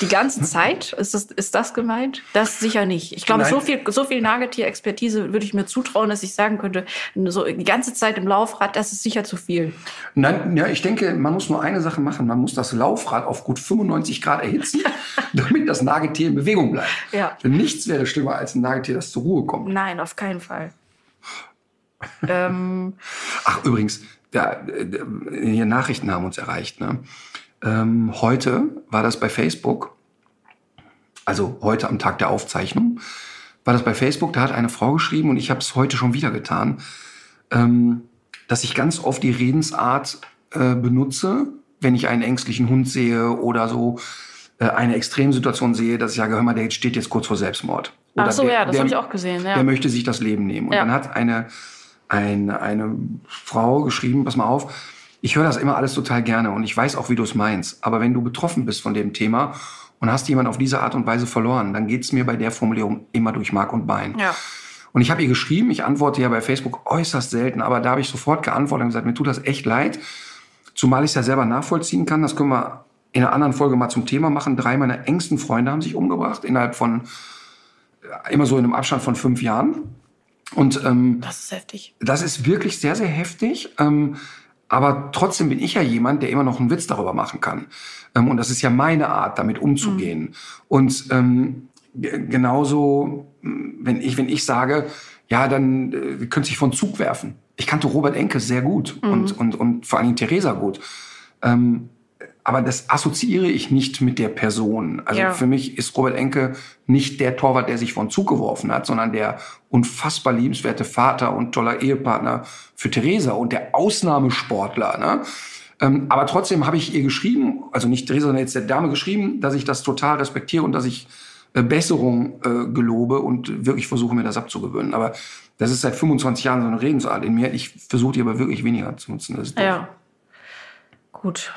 die ganze Zeit, ist das, ist das gemeint? Das sicher nicht. Ich glaube, Nein. so viel, so viel Nagetier-Expertise würde ich mir zutrauen, dass ich sagen könnte, so die ganze Zeit im Laufrad, das ist sicher zu viel. Nein, ja, ich denke, man muss nur eine Sache machen. Man muss das Laufrad auf gut 95 Grad erhitzen, damit das Nagetier in Bewegung bleibt. Ja. Denn nichts wäre schlimmer als ein Nagetier, das zur Ruhe kommt. Nein, auf keinen Fall. ähm, Ach, übrigens, da, äh, hier Nachrichten haben uns erreicht. Ne? Ähm, heute war das bei Facebook, also heute am Tag der Aufzeichnung, war das bei Facebook, da hat eine Frau geschrieben und ich habe es heute schon wieder getan, ähm, dass ich ganz oft die Redensart äh, benutze, wenn ich einen ängstlichen Hund sehe oder so äh, eine Extremsituation sehe, dass ich sage, hör mal, der steht jetzt kurz vor Selbstmord. Ach so, der- ja, das habe ich auch gesehen. Ja. der möchte sich das Leben nehmen. Und Ja. dann hat eine, eine, eine Frau geschrieben, pass mal auf, ich höre das immer alles total gerne und ich weiß auch, wie du es meinst. Aber wenn du betroffen bist von dem Thema und hast jemanden auf diese Art und Weise verloren, dann geht's mir bei der Formulierung immer durch Mark und Bein. ja. Und ich habe ihr geschrieben, ich antworte ja bei Facebook äußerst selten, aber da habe ich sofort geantwortet und gesagt, mir tut das echt leid, zumal ich es ja selber nachvollziehen kann. Das können wir in einer anderen Folge mal zum Thema machen. Drei meiner engsten Freunde haben sich umgebracht innerhalb von äh, immer so in einem Abstand von fünf Jahren. Und ähm, Das ist heftig. das ist wirklich sehr, sehr heftig. Ähm, aber trotzdem bin ich ja jemand, der immer noch einen Witz darüber machen kann. Ähm, und das ist ja meine Art, damit umzugehen. Und ähm, ge- genauso, mh, wenn ich, wenn ich sage, ja, dann äh, könnte sich von Zug werfen. Ich kannte Robert Enke sehr gut und, und, und vor allen Dingen Theresa gut. Ähm, aber das assoziiere ich nicht mit der Person. Also Ja. für mich ist Robert Enke nicht der Torwart, der sich von Zug geworfen hat, sondern der unfassbar liebenswerte Vater und toller Ehepartner für Theresa und der Ausnahmesportler. Ne? Ähm, aber trotzdem habe ich ihr geschrieben, also nicht Theresa, sondern jetzt der Dame geschrieben, dass ich das total respektiere und dass ich äh, Besserung äh, gelobe und wirklich versuche, mir das abzugewöhnen. Aber das ist seit 25 Jahren so eine Redensart in mir. Ich versuche die aber wirklich weniger zu nutzen. Ja. Gut.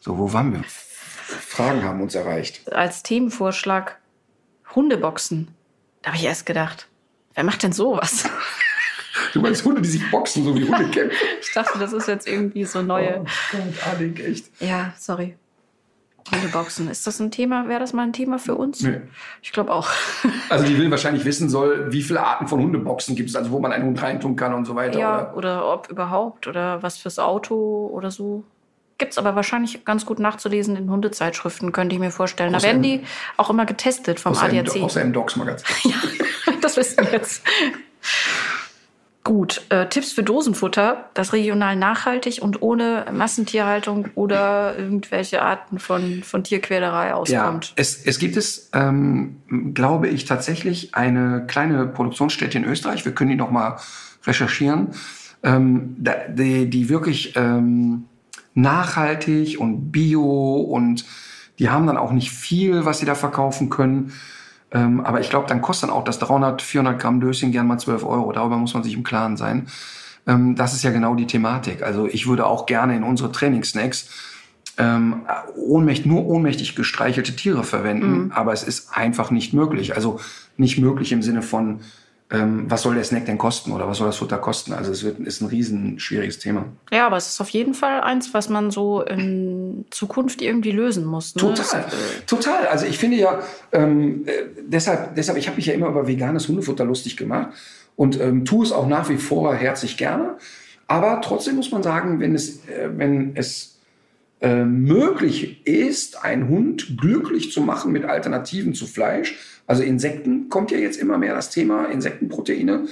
So, wo waren wir? Fragen haben uns erreicht. Als Themenvorschlag Hundeboxen. Da habe ich erst gedacht, wer macht denn sowas? Du meinst Hunde, die sich boxen, so wie Hunde kämpfen? Ich dachte, das ist jetzt irgendwie so neue. Oh Gott, Annik, echt. Ja, sorry. Hundeboxen. Ist das ein Thema? Wäre das mal ein Thema für uns? Nee. Ich glaube auch. Also die will wahrscheinlich wissen soll, wie viele Arten von Hundeboxen gibt es, also wo man einen Hund reintun kann und so weiter. Ja, Oder? oder ob überhaupt oder was fürs Auto oder so. Gibt's aber wahrscheinlich ganz gut nachzulesen in Hundezeitschriften, könnte ich mir vorstellen. Da Außer werden im- die auch immer getestet vom Außer im, ADAC. außer im Dogs-Magazin. das wissen wir jetzt. Gut, äh, Tipps für Dosenfutter, das regional nachhaltig und ohne Massentierhaltung oder irgendwelche Arten von, von Tierquälerei Ja, auskommt. es, es gibt es, ähm, glaube ich, tatsächlich eine kleine Produktionsstätte in Österreich. Wir können die noch mal recherchieren. ähm, da, die, die wirklich ähm, nachhaltig und bio und die haben dann auch nicht viel, was sie da verkaufen können. Ähm, aber ich glaube, dann kostet dann auch das 300, 400 Gramm Döschen gern mal 12 Euro. Darüber muss man sich im Klaren sein. Ähm, das ist ja genau die Thematik. Also ich würde auch gerne in unsere Trainingssnacks ähm, ohnmächtig, nur ohnmächtig gestreichelte Tiere verwenden, Mhm. aber es ist einfach nicht möglich. Also nicht möglich im Sinne von, ähm, was soll der Snack denn kosten oder was soll das Futter kosten? Also es wird, ist ein riesen schwieriges Thema. Ja, aber es ist auf jeden Fall eins, was man so in Zukunft irgendwie lösen muss. Ne? Total, total. Also ich finde ja, ähm, äh, deshalb, deshalb, ich habe mich ja immer über veganes Hundefutter lustig gemacht und ähm, tue es auch nach wie vor herzlich gerne. Aber trotzdem muss man sagen, wenn es, äh, wenn es äh, möglich ist, einen Hund glücklich zu machen mit Alternativen zu Fleisch, also Insekten kommt ja jetzt immer mehr das Thema, Insektenproteine,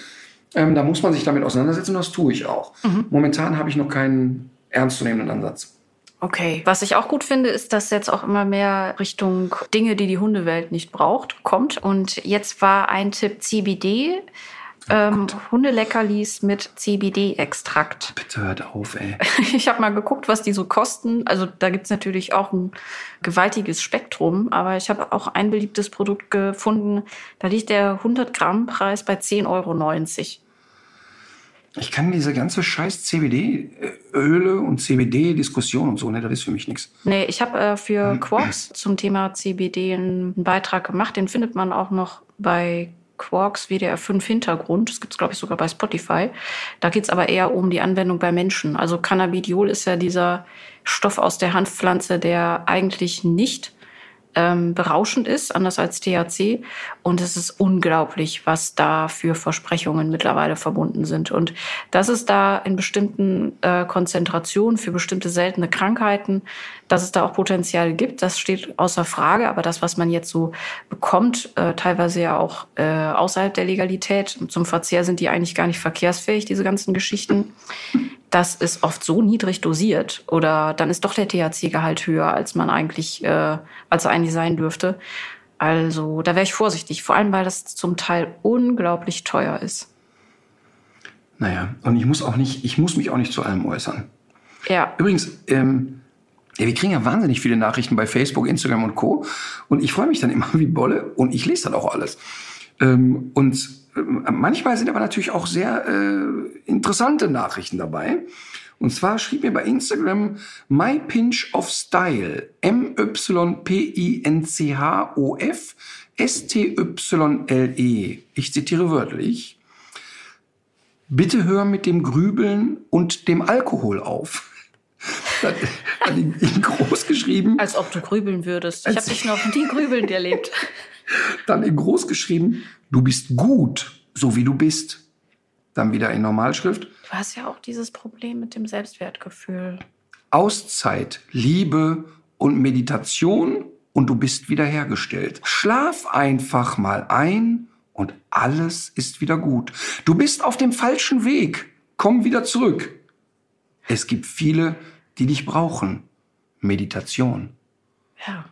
ähm, da muss man sich damit auseinandersetzen und das tue ich auch. Momentan habe ich noch keinen ernstzunehmenden Ansatz. Okay. Was ich auch gut finde, ist, dass jetzt auch immer mehr Richtung Dinge, die die Hundewelt nicht braucht, kommt. Und jetzt war ein Tipp CBD. Ähm, Hundeleckerlis mit CBD-Extrakt. Bitte hört auf, ey. Ich habe mal geguckt, was die so kosten. Also da gibt's natürlich auch ein gewaltiges Spektrum, aber ich habe auch ein beliebtes Produkt gefunden. Da liegt der 100 Gramm Preis bei 10,90 Euro. Ich kann diese ganze scheiß CBD-Öle und CBD-Diskussion und so, ne, das ist für mich nichts. Nee, ich habe äh, für Quarks zum Thema CBD einen Beitrag gemacht. Den findet man auch noch bei Quarks WDR 5 Hintergrund. Das gibt's glaube ich, sogar bei Spotify. Da geht's aber eher um die Anwendung bei Menschen. Also Cannabidiol ist ja dieser Stoff aus der Hanfpflanze, der eigentlich nicht ähm, berauschend ist, anders als THC. Und es ist unglaublich, was da für Versprechungen mittlerweile verbunden sind. Und dass es da in bestimmten äh, Konzentrationen für bestimmte seltene Krankheiten, dass es da auch Potenzial gibt, das steht außer Frage. Aber das, was man jetzt so bekommt, äh, teilweise ja auch äh, außerhalb der Legalität, zum Verzehr sind die eigentlich gar nicht verkehrsfähig, diese ganzen Geschichten. Das ist oft so niedrig dosiert oder dann ist doch der THC-Gehalt höher, als man eigentlich, äh, als eigentlich sein dürfte. Also da wäre ich vorsichtig, vor allem weil das zum Teil unglaublich teuer ist. Naja, und ich muss auch nicht, ich muss mich auch nicht zu allem äußern. Ja, Übrigens, ähm, ja, wir kriegen ja wahnsinnig viele Nachrichten bei Facebook, Instagram und Co. Und ich freue mich dann immer wie Bolle und ich lese dann auch alles. Ähm, und ähm, manchmal sind aber natürlich auch sehr äh, interessante Nachrichten dabei. Und zwar schrieb mir bei Instagram My Pinch of Style, M-Y-P-I-N-C-H-O-F, S-T-Y-L-E. Ich zitiere wörtlich. Bitte hör mit dem Grübeln und dem Alkohol auf. Hat hat ihn in groß geschrieben. als ob du grübeln würdest. Ich habe dich noch nie grübelnd erlebt. Dann in groß geschrieben, du bist gut, so wie du bist. Dann wieder in Normalschrift, Du hast ja auch dieses Problem mit dem Selbstwertgefühl. Auszeit, Liebe und Meditation und du bist wiederhergestellt. Schlaf einfach mal ein und alles ist wieder gut. Du bist auf dem falschen Weg. Komm wieder zurück. Es gibt viele, die dich brauchen. Meditation. Ja.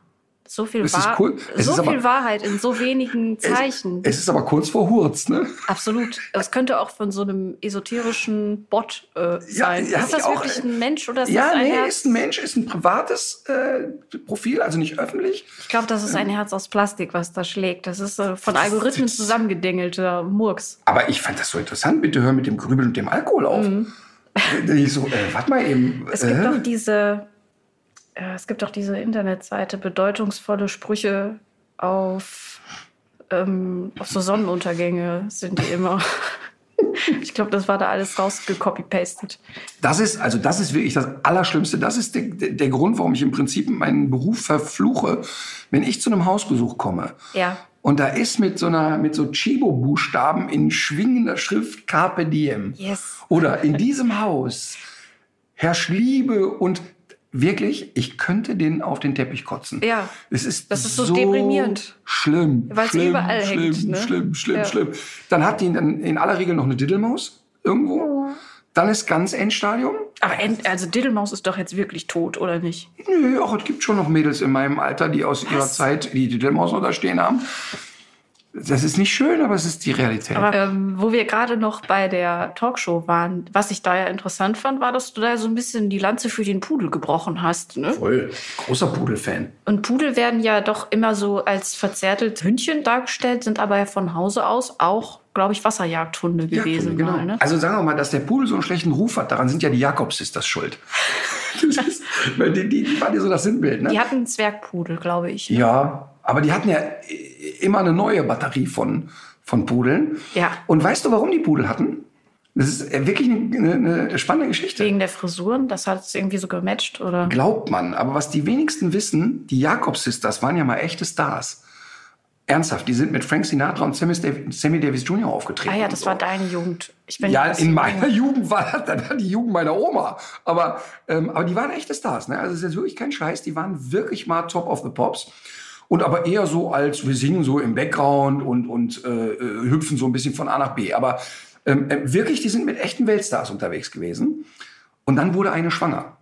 So viel, Es Wahr cool. Es so ist aber- viel Wahrheit in so wenigen Zeichen. Es ist aber kurz vor Hurz, ne? Absolut. Das könnte auch von so einem esoterischen Bot äh, sein. ja, ist das auch, wirklich äh, ein Mensch oder ist Ja, das ein nee, Herz? ist ein Mensch, ist ein privates äh, Profil, also nicht öffentlich. Ich glaube, das ist ein Herz aus Plastik, was da schlägt. Das ist äh, von Algorithmen zusammengedengelter Murks. Aber ich fand das so interessant. Bitte hör mit dem Grübeln und dem Alkohol auf. Ich so, äh, warte mal eben. Mhm. Es gibt äh, doch diese, äh, es gibt doch diese Internetseite, bedeutungsvolle Sprüche auf, ähm, auf so Sonnenuntergänge sind die immer. ich glaube, das war da alles rausgecopy-pastet. das ist, also das ist wirklich das Allerschlimmste. Das ist der, der, der Grund, warum ich im Prinzip meinen Beruf verfluche, wenn ich zu einem Hausbesuch komme. Ja. Und da ist mit so einer, mit so Chibo-Buchstaben in schwingender Schrift Carpe Diem. Yes. Oder in diesem Haus herrscht Liebe und wirklich, ich könnte den auf den Teppich kotzen. Ja. Es ist, Das ist so deprimierend. Schlimm. Weil es schlimm, überall schlimm, hängt, ne? Schlimm, schlimm, Ja. schlimm. Dann hat die dann in aller Regel noch eine Diddelmaus irgendwo. Dann ist ganz Endstadium. Aber end, also Diddlemaus ist doch jetzt wirklich tot, oder nicht? Nö, auch es gibt schon noch Mädels in meinem Alter, die aus ihrer Zeit die Diddelmaus noch da stehen haben. Das ist nicht schön, aber es ist die Realität. Aber ähm, wo wir gerade noch bei der Talkshow waren, was ich da ja interessant fand, war, dass du da so ein bisschen die Lanze für den Pudel gebrochen hast. Ne? Voll. Großer Pudelfan. Und Pudel werden ja doch immer so als verzärtelt Hündchen dargestellt, sind aber ja von Hause aus auch, glaube ich, Wasserjagdhunde gewesen. genau. mal, ne? Also sagen wir mal, dass der Pudel so einen schlechten Ruf hat, daran sind ja die Jakobs-Sisters schuld. Das ist, die, die, die waren ja so das Sinnbild, ne? Die hatten einen Zwergpudel, glaube ich. Ne? Ja, aber die hatten ja immer eine neue Batterie von, von Pudeln. Ja. Und weißt du, warum die Pudel hatten? Das ist wirklich eine, eine spannende Geschichte. Wegen der Frisuren, das hat es irgendwie so gematcht, oder? Glaubt man. Aber was die wenigsten wissen, die Jakobs-Sisters waren ja mal echte Stars. Ernsthaft, die sind mit Frank Sinatra und Sammy Davis, Jr. aufgetreten. Ah ja, das so. war deine Jugend. Ich bin Ja, in meiner. Jugend war das, die Jugend meiner Oma. Aber, ähm, aber die waren echte Stars. Ne? Also es ist jetzt wirklich kein Scheiß. Die waren wirklich mal Top of the Pops. Und aber eher so als wir singen so im Background und, und äh, äh, hüpfen so ein bisschen von A nach B. Aber ähm, äh, wirklich, die sind mit echten Weltstars unterwegs gewesen. Und dann wurde eine schwanger.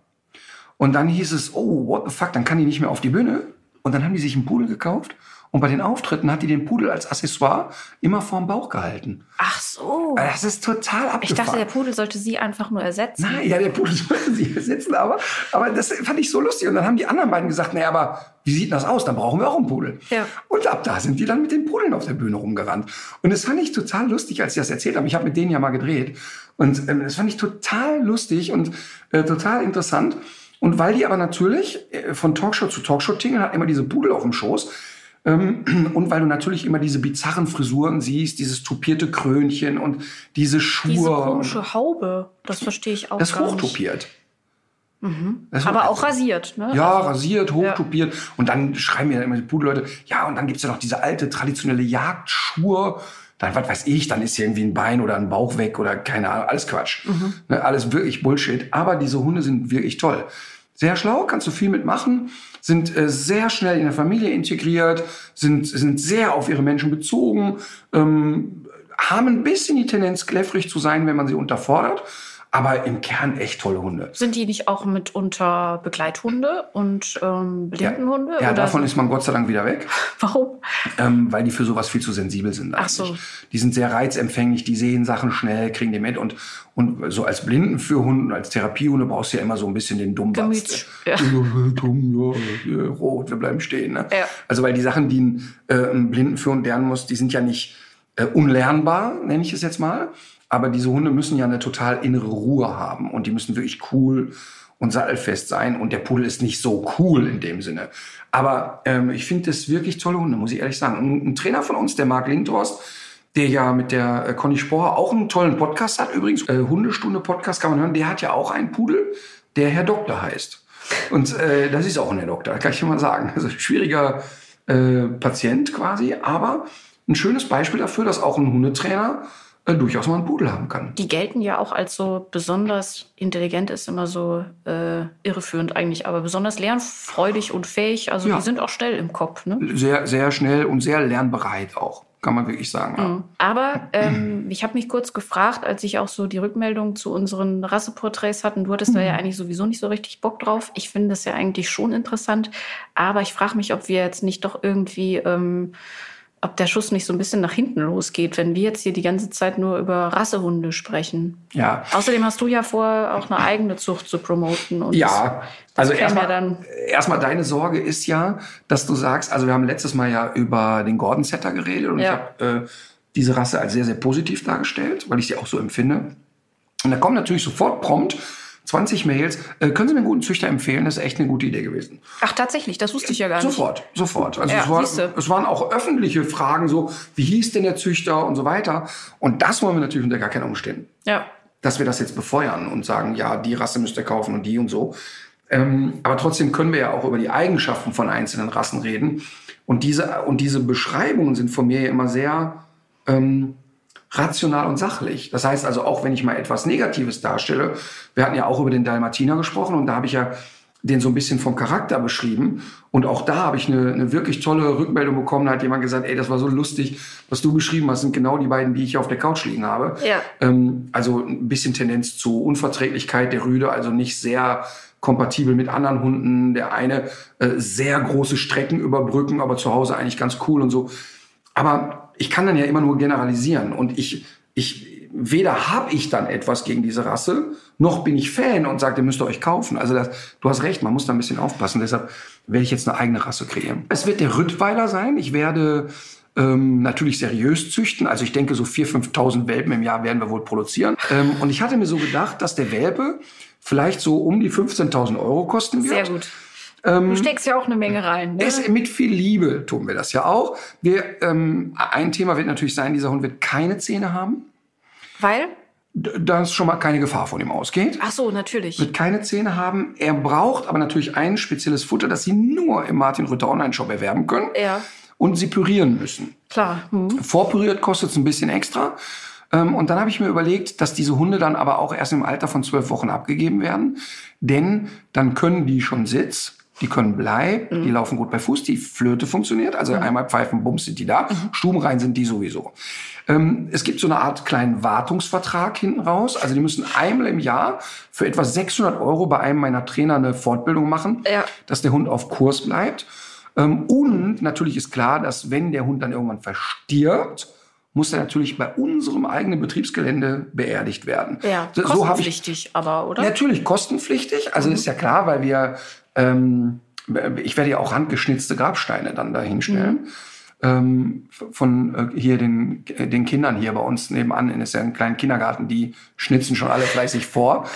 Und dann hieß es, oh, what the fuck, dann kann die nicht mehr auf die Bühne. Und dann haben die sich einen Pudel gekauft. Und bei den Auftritten hat die den Pudel als Accessoire immer vorm Bauch gehalten. Ach so. Das ist total abgefahren. Ich dachte, der Pudel sollte sie einfach nur ersetzen. Nein, ja, der Pudel sollte sie ersetzen, aber, aber das fand ich so lustig. Und dann haben die anderen beiden gesagt, naja, aber wie sieht das aus? Dann brauchen wir auch einen Pudel. Ja. Und ab da sind die dann mit den Pudeln auf der Bühne rumgerannt. Und das fand ich total lustig, als sie das erzählt haben. Ich habe mit denen ja mal gedreht. Und ähm, das fand ich total lustig und äh, total interessant. Und weil die aber natürlich äh, von Talkshow zu Talkshow tingeln, hat immer diese Pudel auf dem Schoß. Ähm, und weil du natürlich immer diese bizarren Frisuren siehst, dieses tupierte Krönchen und diese Schuhe. Diese komische Haube, das verstehe ich auch das ist hochtupiert. Das Aber auch rasiert, ne? Ja, Also- rasiert, hochtupiert. Und dann schreiben mir immer die Pudelleute, ja, und dann gibt's ja noch diese alte traditionelle Jagdschuhe. Dann, was weiß ich, dann ist hier irgendwie ein Bein oder ein Bauch weg oder keine Ahnung, alles Quatsch. Ne, alles wirklich Bullshit. Aber diese Hunde sind wirklich toll. Sehr schlau, kannst du viel mitmachen, sind äh, sehr schnell in der Familie integriert, sind, sind sehr auf ihre Menschen bezogen, ähm, haben ein bisschen die Tendenz, kläffrig zu sein, wenn man sie unterfordert. Aber im Kern echt tolle Hunde. Sind die nicht auch mitunter Begleithunde und ähm, Blindenhunde? Ja, oder davon so? ist man Gott sei Dank wieder weg. Warum? ähm, weil die für sowas viel zu sensibel sind. Ach so. Die sind sehr reizempfänglich, die sehen Sachen schnell, kriegen die mit und und so als Blindenführhund und als Therapiehunde brauchst du ja immer so ein bisschen den Dummbatz. Der- ja. Dumm, ja, ja, rot, wir bleiben stehen. Ne? Ja. Also weil die Sachen, die ein, äh, ein Blindenführhund lernen muss, die sind ja nicht äh, unlernbar, nenne ich es jetzt mal. Aber diese Hunde müssen ja eine total innere Ruhe haben und die müssen wirklich cool und sattelfest sein. Und der Pudel ist nicht so cool in dem Sinne. Aber ähm, ich finde das wirklich tolle Hunde, muss ich ehrlich sagen. Und ein Trainer von uns, der Marc Lindhorst, der ja mit der äh, Conny Spohr auch einen tollen Podcast hat, übrigens, äh, Hundestunde-Podcast kann man hören, der hat ja auch einen Pudel, der Herr Doktor heißt. Und äh, das ist auch ein Herr Doktor, kann ich dir mal sagen. Also schwieriger äh, Patient quasi, aber ein schönes Beispiel dafür, dass auch ein Hundetrainer äh, durchaus mal einen Pudel haben kann. Die gelten ja auch als so besonders intelligent, ist immer so äh, irreführend eigentlich, aber besonders lernfreudig und fähig. Also Ja. die sind auch schnell im Kopf. Ne? Sehr, sehr schnell und sehr lernbereit auch, kann man wirklich sagen. Ja. Aber ähm, ich habe mich kurz gefragt, als ich auch so die Rückmeldung zu unseren Rasseporträts hatten, du hattest da ja eigentlich sowieso nicht so richtig Bock drauf. Ich finde das ja eigentlich schon interessant, aber ich frage mich, ob wir jetzt nicht doch irgendwie, ähm, ob der Schuss nicht so ein bisschen nach hinten losgeht, wenn wir jetzt hier die ganze Zeit nur über Rassehunde sprechen. ja. Außerdem hast du ja vor, auch eine eigene Zucht zu promoten. Und Ja, also erstmal, erstmal deine Sorge ist ja, dass du sagst, also wir haben letztes Mal ja über den Gordon Setter geredet und Ja. ich habe äh, diese Rasse als sehr, sehr positiv dargestellt, weil ich sie auch so empfinde. Und da kommen natürlich sofort prompt 20 Mails. Äh, können Sie mir einen guten Züchter empfehlen? Das ist echt eine gute Idee gewesen. Ach, tatsächlich, das wusste ich ja gar nicht. Sofort, sofort. Also Ja, es, war, es waren auch öffentliche Fragen, so wie hieß denn der Züchter und so weiter. Und das wollen wir natürlich unter gar keinen Umständen Ja. dass wir das jetzt befeuern und sagen, ja, die Rasse müsst ihr kaufen und die und so. Ähm, aber trotzdem können wir ja auch über die Eigenschaften von einzelnen Rassen reden. Und diese, und diese Beschreibungen sind von mir ja immer sehr ähm, rational und sachlich. Das heißt also, auch wenn ich mal etwas Negatives darstelle, wir hatten ja auch über den Dalmatiner gesprochen und da habe ich ja den so ein bisschen vom Charakter beschrieben. Und auch da habe ich eine, eine wirklich tolle Rückmeldung bekommen. Da hat jemand gesagt, ey, das war so lustig, was du beschrieben hast, sind genau die beiden, die ich hier auf der Couch liegen habe. Ja. Ähm, also ein bisschen Tendenz zu Unverträglichkeit der Rüde, also nicht sehr kompatibel mit anderen Hunden. Der eine äh, sehr große Strecken überbrücken, aber zu Hause eigentlich ganz cool und so. Aber ich kann dann ja immer nur generalisieren und ich, ich, weder habe ich dann etwas gegen diese Rasse, noch bin ich Fan und sage, ihr müsst euch kaufen. Also das, du hast recht, man muss da ein bisschen aufpassen. Deshalb werde ich jetzt eine eigene Rasse kreieren. Es wird der Rüttweiler sein. Ich werde ähm, natürlich seriös züchten. Also ich denke, so 4.000, 5.000 Welpen im Jahr werden wir wohl produzieren. Ähm, und ich hatte mir so gedacht, dass der Welpe vielleicht so um die 15.000 Euro kosten wird. Sehr gut. Du steckst ja auch eine Menge rein. Ne? Es, mit viel Liebe tun wir das ja auch. Wir, ähm, ein Thema wird natürlich sein, dieser Hund wird keine Zähne haben. Weil? Dass schon mal keine Gefahr von ihm ausgeht. Ach so, natürlich. Wird keine Zähne haben. Er braucht aber natürlich ein spezielles Futter, das Sie nur im Martin Rütter Online-Shop erwerben können. Ja, Und Sie pürieren müssen. klar. Hm. Vorpüriert kostet es ein bisschen extra. Ähm, Und dann habe ich mir überlegt, dass diese Hunde dann aber auch erst im Alter von zwölf Wochen abgegeben werden. Denn dann können die schon Sitz, die können Blei, die laufen gut bei Fuß, die Flöte funktioniert. Also einmal pfeifen, bums sind die da. Stubenrein sind die sowieso. Ähm, es gibt so eine Art kleinen Wartungsvertrag hinten raus. Also die müssen einmal im Jahr für etwa 600 Euro bei einem meiner Trainer eine Fortbildung machen, Ja. dass der Hund auf Kurs bleibt. Ähm, und natürlich ist klar, dass wenn der Hund dann irgendwann verstirbt, muss er natürlich bei unserem eigenen Betriebsgelände beerdigt werden. Ja, so, habe ich kostenpflichtig aber, oder? Natürlich kostenpflichtig. Also ist ja klar, weil wir, ähm, ich werde ja auch handgeschnitzte Grabsteine dann da hinstellen. Ähm, von äh, hier den, den Kindern hier bei uns nebenan, ist ja ein kleiner Kindergarten, die schnitzen schon alle fleißig vor.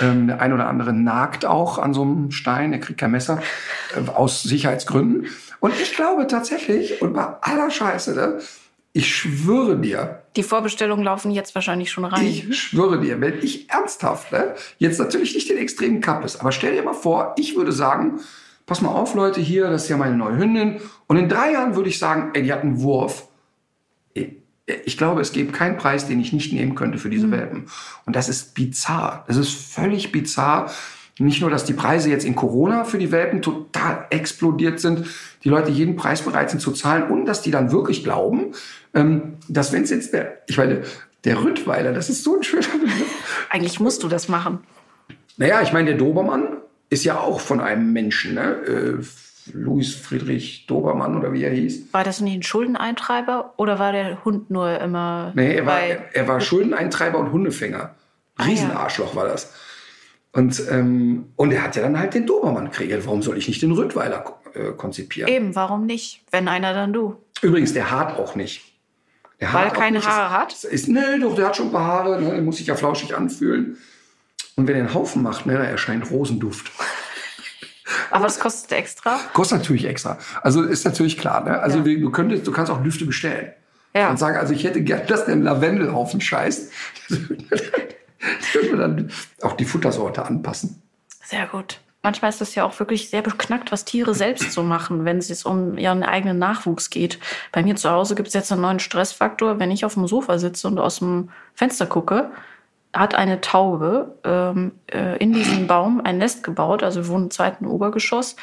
Ähm, der ein oder andere nagt auch an so einem Stein, er kriegt kein Messer, äh, aus Sicherheitsgründen. Und ich glaube tatsächlich, und bei aller Scheiße, ne, ich schwöre dir, Die Vorbestellungen laufen jetzt wahrscheinlich schon rein. ich schwöre dir, wenn ich ernsthaft, ne, jetzt natürlich nicht den extremen Kappes, aber stell dir mal vor, ich würde sagen, pass mal auf, Leute, hier, das ist ja meine neue Hündin. Und in drei Jahren würde ich sagen, ey, die hat einen Wurf. Ich glaube, es gibt keinen Preis, den ich nicht nehmen könnte für diese Welpen. Und das ist bizarr. Das ist völlig bizarr. Nicht nur, dass die Preise jetzt in Corona für die Welpen total explodiert sind, die Leute jeden Preis bereit sind zu zahlen und dass die dann wirklich glauben, ähm, dass wenn es jetzt der, ich meine, der Rüttweiler, das ist so ein schöner Begriff. Eigentlich musst du das machen. Naja, ich meine, der Dobermann ist ja auch von einem Menschen, ne? Äh, Louis Friedrich Dobermann oder wie er hieß. War das nicht ein Schuldeneintreiber oder war der Hund nur immer Nee, er war, er war Schuldeneintreiber und Hundefänger. Ah, Riesenarschloch war das. Und, ähm, und er hat ja dann halt den Dobermann kreiert. Warum soll ich nicht den Rüttweiler äh, konzipieren? Eben, warum nicht? Wenn einer, dann du. Übrigens, der hart auch nicht. Der Weil er keine nicht. Haare hat? Ist, ist, nee, doch, der hat schon ein paar Haare. Ne? Der muss sich ja flauschig anfühlen. Und wenn er einen Haufen macht, ne, da erscheint Rosenduft. Aber das kostet extra. Kostet natürlich extra. Also ist natürlich klar. Ne? Also Ja. du, könntest, du kannst auch Lüfte bestellen. Ja. Und sagen, also ich hätte gern, dass der Lavendelhaufen scheißt. Können wir dann auch die Futtersorte anpassen. Sehr gut. Manchmal ist es ja auch wirklich sehr beknackt, was Tiere selbst so machen, wenn es um ihren eigenen Nachwuchs geht. Bei mir zu Hause gibt es jetzt einen neuen Stressfaktor. Wenn ich auf dem Sofa sitze und aus dem Fenster gucke, hat eine Taube ähm, äh, in diesem Baum ein Nest gebaut. Also wir wohnen im zweiten Obergeschoss.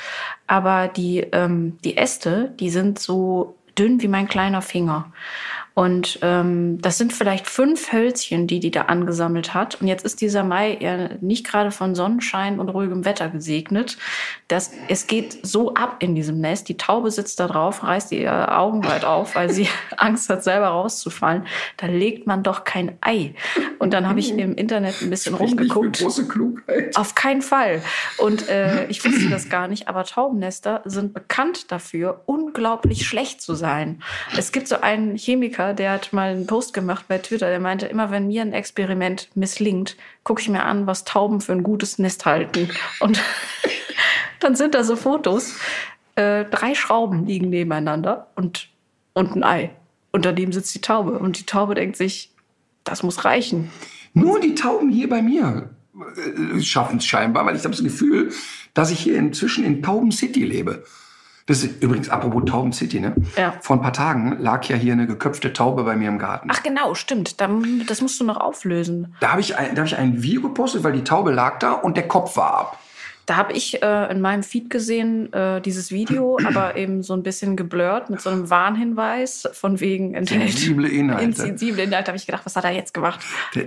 Aber die, ähm, die Äste, die sind so dünn wie mein kleiner Finger. Und ähm, das sind vielleicht fünf Hölzchen, die die da angesammelt hat. Und jetzt ist dieser Mai ja nicht gerade von Sonnenschein und ruhigem Wetter gesegnet. Das, es geht so ab in diesem Nest. Die Taube sitzt da drauf, reißt ihre Augen weit auf, weil sie Angst hat, selber rauszufallen. Da legt man doch kein Ei. Und dann habe ich im Internet ein bisschen rumgeguckt. große Klugheit. Auf keinen Fall. Und äh, ich wusste das gar nicht, aber Taubennester sind bekannt dafür, unglaublich schlecht zu sein. Es gibt so einen Chemiker, der hat mal einen Post gemacht bei Twitter, der meinte, immer wenn mir ein Experiment misslingt, gucke ich mir an, was Tauben für ein gutes Nest halten. Und dann sind da so Fotos. Äh, drei Schrauben liegen nebeneinander und, und ein Ei. Und daneben sitzt die Taube. Und die Taube denkt sich, das muss reichen. Nur die Tauben hier bei mir schaffen es scheinbar, weil ich habe das Gefühl, dass ich hier inzwischen in Tauben City lebe. Das ist übrigens apropos Tauben City, ne? Ja. Vor ein paar Tagen lag ja hier eine geköpfte Taube bei mir im Garten. Ach genau, stimmt. Dann- Das musst du noch auflösen. Da habe ich, ein, da hab ich ein Video gepostet, weil die Taube lag da und der Kopf war ab. Da habe ich äh, in meinem Feed gesehen, äh, dieses Video, aber eben so ein bisschen geblurrt mit so einem Warnhinweis von wegen enthält Sensible Inhalte. Insensible Inhalte. habe ich gedacht, was hat er jetzt gemacht?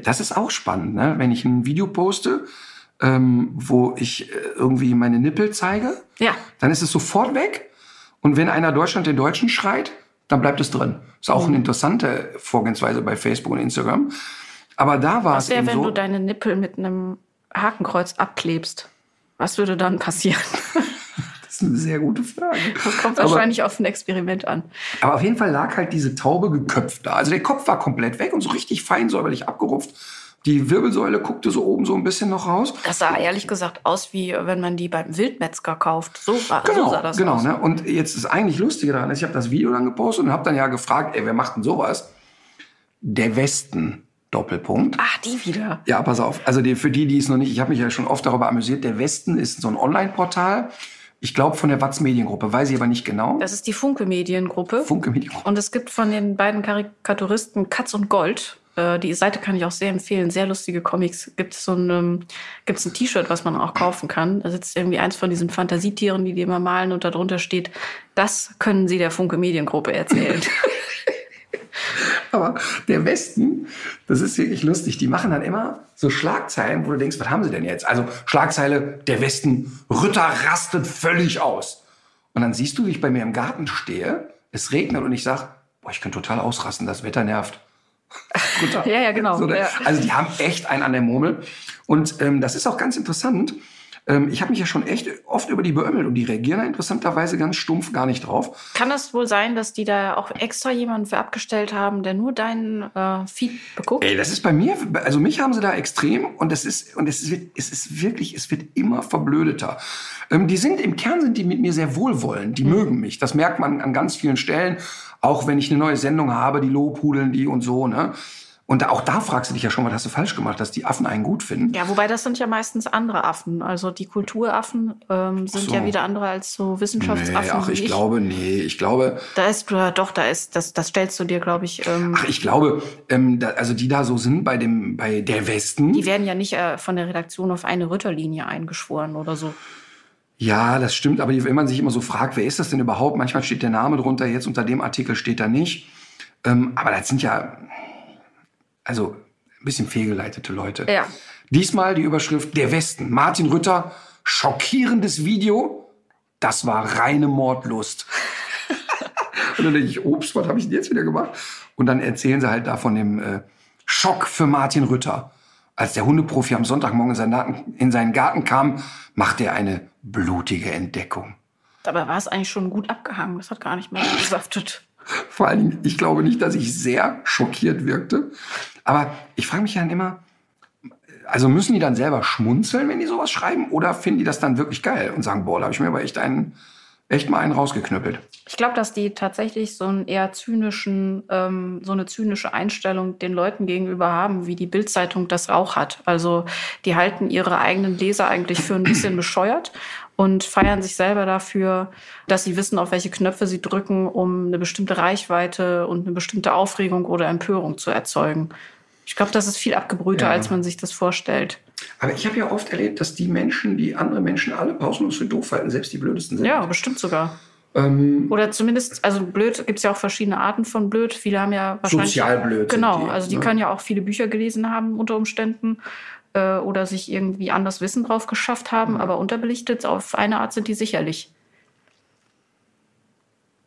Das ist auch spannend, ne? wenn ich ein Video poste, ähm, wo ich äh, irgendwie meine Nippel zeige, Ja. dann ist es sofort weg. Und wenn einer Deutschland den Deutschen schreit, dann bleibt es drin. Ist auch eine interessante Vorgehensweise bei Facebook und Instagram. Aber da war Was es wäre, eben wenn so. du deine Nippel mit einem Hakenkreuz abklebst? Was würde dann passieren? das ist eine sehr gute Frage. Das kommt Aber- wahrscheinlich auf ein Experiment an. Aber auf jeden Fall lag halt diese Taube geköpft da. Also der Kopf war komplett weg und so richtig fein säuberlich abgerupft. Die Wirbelsäule guckte so oben so ein bisschen noch raus. Das sah ehrlich gesagt aus, wie wenn man die beim Wildmetzger kauft. So, war, Genau, so sah das genau. aus. Ne? Und jetzt das eigentlich Lustige daran ist, ich habe das Video dann gepostet und habe dann ja gefragt, ey, wer macht denn sowas? Der Westen, Doppelpunkt. Ach, die wieder. Ja, pass auf. Also die, für die, die es noch nicht, ich habe mich ja schon oft darüber amüsiert. Der Westen ist so ein Online-Portal. Ich glaube von der Watz Mediengruppe, weiß ich aber nicht genau. Das ist die Funke-Mediengruppe. Funke Mediengruppe. Und es gibt von den beiden Karikaturisten Katz und Gold. Äh, Die Seite kann ich auch sehr empfehlen. Sehr lustige Comics. Gibt es so ein, gibt's ein T-Shirt, was man auch kaufen kann. Da sitzt irgendwie eins von diesen Fantasietieren, die die immer malen und darunter steht, das können Sie der Funke Mediengruppe erzählen. Aber der Westen, das ist wirklich lustig. Die machen dann immer so Schlagzeilen, wo du denkst, was haben sie denn jetzt? Also Schlagzeile, der Westen, Ritter rastet völlig aus. Und dann siehst du, wie ich bei mir im Garten stehe, es regnet und ich sag, boah, ich könnte total ausrasten, das Wetter nervt. Ritter. Ja, ja, genau. So, ne? Ja. Also die haben echt einen an der Murmel. Und ähm, das ist auch ganz interessant. Ähm, ich habe mich ja schon echt oft über die beömmelt und die reagieren da interessanterweise ganz stumpf gar nicht drauf. Kann das wohl sein, dass die da auch extra jemanden für abgestellt haben, der nur deinen äh, Feed beguckt? Ey, das ist bei mir, also mich haben sie da extrem und es ist, und es wird, es ist wirklich, es wird immer verblödeter. Ähm, die sind, im Kern sind die mit mir sehr wohlwollend, die mögen mich. Das merkt man an ganz vielen Stellen. Auch wenn ich eine neue Sendung habe, die lobhudeln die und so, ne? Und auch da fragst du dich ja schon, was hast du falsch gemacht, dass die Affen einen gut finden. Ja, wobei das sind ja meistens andere Affen. Also die Kulturaffen ähm, sind so. ja wieder andere als so Nee, Wissenschaftsaffen. ach, wie ich glaube, nee, ich glaube, Da ist, äh, doch, da ist, das, das stellst du dir, glaube ich, ähm, ach, ich glaube, ähm, da, also die da so sind bei dem, bei der Westen. die werden ja nicht äh, von der Redaktion auf eine Ritterlinie eingeschworen oder so. Ja, das stimmt, aber wenn man sich immer so fragt, wer ist das denn überhaupt? Manchmal steht der Name drunter, jetzt unter dem Artikel steht er nicht. Ähm, aber das sind ja, also ein bisschen fehlgeleitete Leute. Ja. Diesmal die Überschrift Der Westen. Martin Rütter, schockierendes Video. Das war reine Mordlust. Und dann denke ich, Obst, was habe ich denn jetzt wieder gemacht? Und dann erzählen sie halt da von dem äh, Schock für Martin Rütter. Als der Hundeprofi am Sonntagmorgen in seinen, Garten, in seinen Garten kam, machte er eine blutige Entdeckung. Dabei war es eigentlich schon gut abgehangen. Das hat gar nicht mehr gesaftet. Vor allen Dingen, ich glaube nicht, dass ich sehr schockiert wirkte. Aber ich frage mich dann immer, also müssen die dann selber schmunzeln, wenn die sowas schreiben? Oder finden die das dann wirklich geil und sagen, boah, da habe ich mir aber echt einen, echt mal einen rausgeknüppelt. Ich glaube, dass die tatsächlich so einen eher zynischen, ähm, so eine zynische Einstellung den Leuten gegenüber haben, wie die Bildzeitung das auch hat. Also die halten ihre eigenen Leser eigentlich für ein bisschen bescheuert und feiern sich selber dafür, dass sie wissen, auf welche Knöpfe sie drücken, um eine bestimmte Reichweite und eine bestimmte Aufregung oder Empörung zu erzeugen. Ich glaube, das ist viel abgebrühter, Ja. als man sich das vorstellt. Aber ich habe ja oft erlebt, dass die Menschen, die andere Menschen alle pausenlos für doof halten, selbst die blödesten sind. Ja, bestimmt sogar. Ähm, Oder zumindest, also blöd gibt es ja auch verschiedene Arten von blöd. Viele haben ja wahrscheinlich. Sozialblöd sind Genau, die, also die ne? können ja auch viele Bücher gelesen haben unter Umständen äh, oder sich irgendwie anders Wissen drauf geschafft Mhm. haben, aber unterbelichtet auf eine Art sind die sicherlich.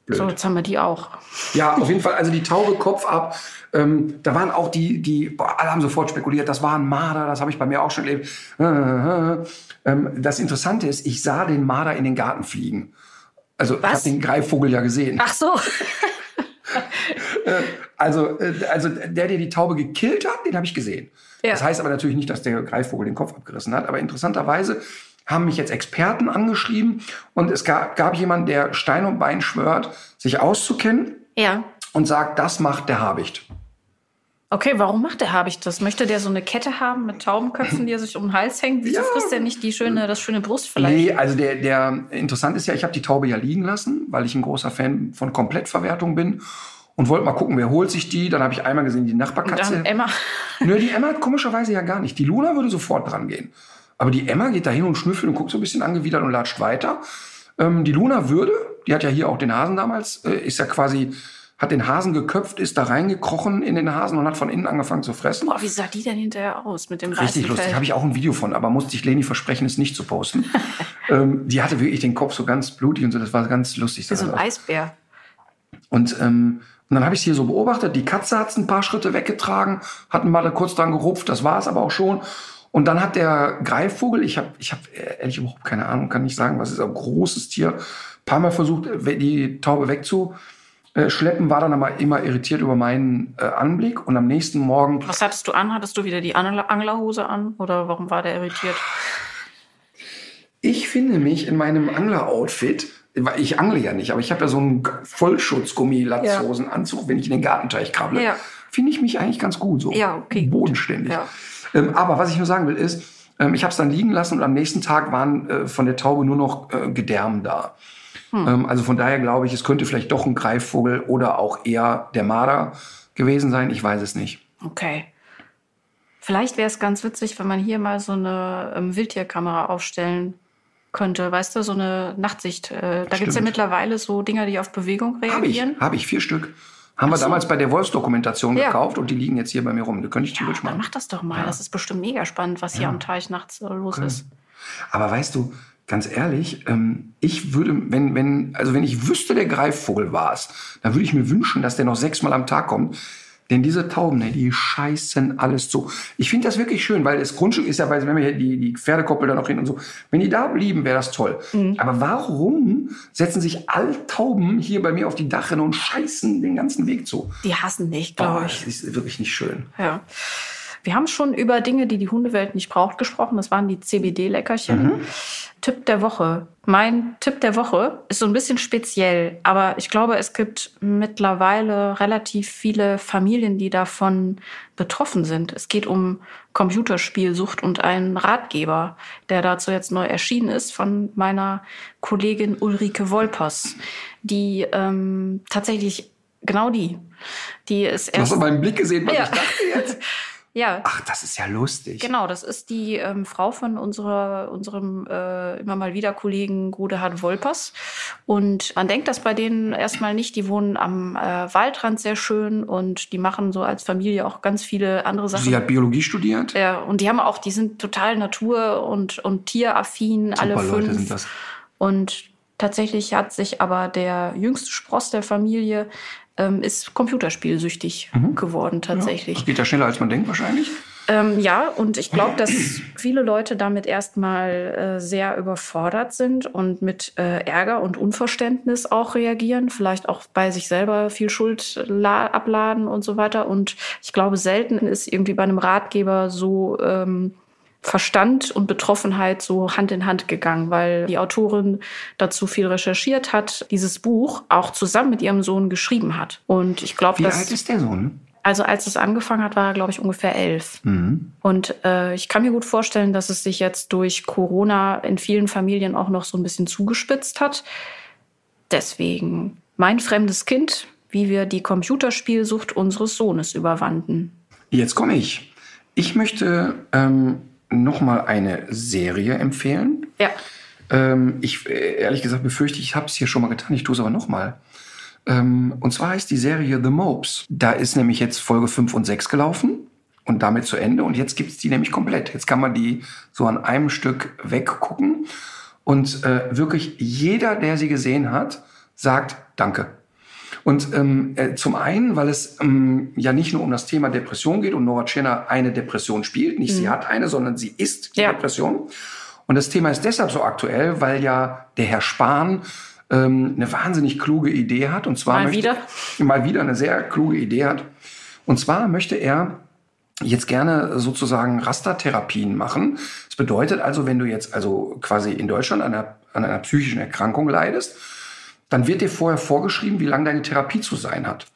Blöd. So, jetzt haben wir die auch. Ja, auf jeden Fall. Also die Taube Kopf ab. Ähm, da waren auch die, die, boah, alle haben sofort spekuliert, das war ein Marder, das habe ich bei mir auch schon erlebt. Äh, äh, äh. Ähm, das Interessante ist, ich sah den Marder in den Garten fliegen. Also ich Was? habe den Greifvogel ja gesehen. Ach so. Also, also der, der die Taube gekillt hat, den habe ich gesehen. Ja. Das heißt aber natürlich nicht, dass der Greifvogel den Kopf abgerissen hat. Aber interessanterweise haben mich jetzt Experten angeschrieben und es gab, gab jemanden, der Stein und Bein schwört, sich auszukennen Ja. und sagt, das macht der Habicht. Okay, warum macht der Habicht das? Möchte der so eine Kette haben mit Taubenköpfen, die er sich um den Hals hängt? Wieso Ja. frisst er nicht die schöne, das schöne Brustfleisch? Nee, also der, der interessant ist ja, ich habe die Taube ja liegen lassen, weil ich ein großer Fan von Komplettverwertung bin und wollte mal gucken, wer holt sich die. Dann habe ich einmal gesehen, die Und Nachbarkatze. dann Emma. Nö, die Emma hat komischerweise ja gar nicht. Die Luna würde sofort dran gehen. Aber die Emma geht da hin und schnüffelt und guckt so ein bisschen angewidert und latscht weiter. Ähm, die Luna würde, die hat ja hier auch den Hasen damals, äh, ist ja quasi, hat den Hasen geköpft, ist da reingekrochen in den Hasen und hat von innen angefangen zu fressen. Boah, wie sah die denn hinterher aus mit dem Richtig lustig. Habe ich auch ein Video von, aber musste ich Leni versprechen, es nicht zu posten. ähm, die hatte wirklich den Kopf so ganz blutig und so. Das war ganz lustig. Wie so ein aus. Eisbär. Und, ähm, und dann habe ich sie hier so beobachtet. Die Katze hat ein paar Schritte weggetragen, hat mal kurz dran gerupft, das war es aber auch schon. Und dann hat der Greifvogel, ich habe ich hab ehrlich überhaupt keine Ahnung, kann nicht sagen, was ist ein großes Tier, paar Mal versucht, die Taube wegzuschleppen, war dann aber immer irritiert über meinen äh, Anblick. Und am nächsten Morgen. Was hattest du an? Hattest du wieder die Angler Anglerhose an? Oder warum war der irritiert? Ich finde mich in meinem Angler-Outfit, weil ich angle ja nicht, aber ich habe ja so einen Vollschutz-Gummi-Latzhosenanzug, wenn ich in den Gartenteich krabble. Ja. Finde ich mich eigentlich ganz gut, so Ja, okay, bodenständig. Ja. Ähm, aber was ich nur sagen will, ist, ähm, ich habe es dann liegen lassen und am nächsten Tag waren äh, von der Taube nur noch äh, Gedärme da. Hm. Ähm, also von daher glaube ich, es könnte vielleicht doch ein Greifvogel oder auch eher der Marder gewesen sein. Ich weiß es nicht. Okay. Vielleicht wäre es ganz witzig, wenn man hier mal so eine ähm, Wildtierkamera aufstellen könnte. Weißt du, so eine Nachtsicht. Äh, da gibt es ja mittlerweile so Dinger, die auf Bewegung Habe ich, reagieren. habe ich vier Stück. Haben wir so. damals bei der Wolfsdokumentation Ja. gekauft und die liegen jetzt hier bei mir rum. Die könnte ich theoretisch Dann machen. mach das doch mal. Das ist bestimmt mega spannend, was hier am Teich nachts äh, los ist. Aber weißt du, ganz ehrlich, ähm, ich würde, wenn, wenn, also wenn ich wüsste, der Greifvogel war es, dann würde ich mir wünschen, dass der noch sechsmal am Tag kommt. Denn diese Tauben, ne, die scheißen alles zu. Ich finde das wirklich schön, weil das Grundstück ist ja, weil wenn wir hier die, die Pferdekoppel da noch hin und so, wenn die da blieben, wäre das toll. Mhm. Aber warum setzen sich alle Tauben hier bei mir auf die Dachrinne und scheißen den ganzen Weg zu? Die hassen Boah, glaube das ich. ist wirklich nicht schön. Ja. Wir haben schon über Dinge, die die Hundewelt nicht braucht, gesprochen. Das waren die CBD-Leckerchen. Tipp der Woche. Mein Tipp der Woche ist so ein bisschen speziell, aber ich glaube, es gibt mittlerweile relativ viele Familien, die davon betroffen sind. Es geht um Computerspielsucht und einen Ratgeber, der dazu jetzt neu erschienen ist von meiner Kollegin Ulrike Wolpers, die ähm, tatsächlich genau die, die ist Du hast erst an meinem Blick gesehen, was Ja. ich dachte jetzt. ja Ach, das ist ja lustig. Genau, das ist die ähm, Frau von unserer, unserem äh, immer mal wieder Kollegen Godehard Wolpers. Und man denkt das bei denen erstmal nicht. Die wohnen am äh, Waldrand sehr schön und die machen so als Familie auch ganz viele andere Sachen. Sie hat Biologie studiert. ja, und die haben auch, die sind total natur- und, und tieraffin, alle Super fünf. Leute sind das. Und tatsächlich hat sich aber der jüngste Spross der Familie ähm, ist computerspielsüchtig geworden tatsächlich. Das geht ja schneller, als man denkt wahrscheinlich. Ähm, ja, und ich glaube, dass viele Leute damit erstmal äh, sehr überfordert sind und mit äh, Ärger und Unverständnis auch reagieren, vielleicht auch bei sich selber viel Schuld la abladen und so weiter. Und ich glaube, selten ist irgendwie bei einem Ratgeber so ähm, Verstand und Betroffenheit so Hand in Hand gegangen, weil die Autorin dazu viel recherchiert hat, dieses Buch auch zusammen mit ihrem Sohn geschrieben hat. Und ich glaube, Wie dass alt ist der Sohn? also als es angefangen hat, war er, glaube ich, ungefähr elf. Mhm. Und äh, ich kann mir gut vorstellen, dass es sich jetzt durch Corona in vielen Familien auch noch so ein bisschen zugespitzt hat. Deswegen mein fremdes Kind, wie wir die Computerspielsucht unseres Sohnes überwanden. Jetzt komme ich. Ich möchte ähm, noch mal eine Serie empfehlen. Ja. Ähm, ich äh, ehrlich gesagt befürchte, ich habe es hier schon mal getan. Ich tue es aber noch mal. Ähm, und zwar heißt die Serie The Mopes. Da ist nämlich jetzt Folge 5 und 6 gelaufen und damit zu Ende. Und jetzt gibt's die nämlich komplett. Jetzt kann man die so an einem Stück weggucken. Und äh, wirklich jeder, der sie gesehen hat, sagt Danke. Und ähm, äh, zum einen, weil es ähm, ja nicht nur um das Thema Depression geht und Nora Tschirner eine Depression spielt. Nicht sie hat eine, sondern sie ist die Ja. Depression. Und das Thema ist deshalb so aktuell, weil ja der Herr Spahn ähm, eine wahnsinnig kluge Idee hat. Und zwar Mal möchte, wieder? mal wieder eine sehr kluge Idee hat. Und zwar möchte er jetzt gerne sozusagen Rastertherapien machen. Das bedeutet also, wenn du jetzt also quasi in Deutschland an einer, an einer psychischen Erkrankung leidest, dann wird dir vorher vorgeschrieben, wie lange deine Therapie zu sein hat.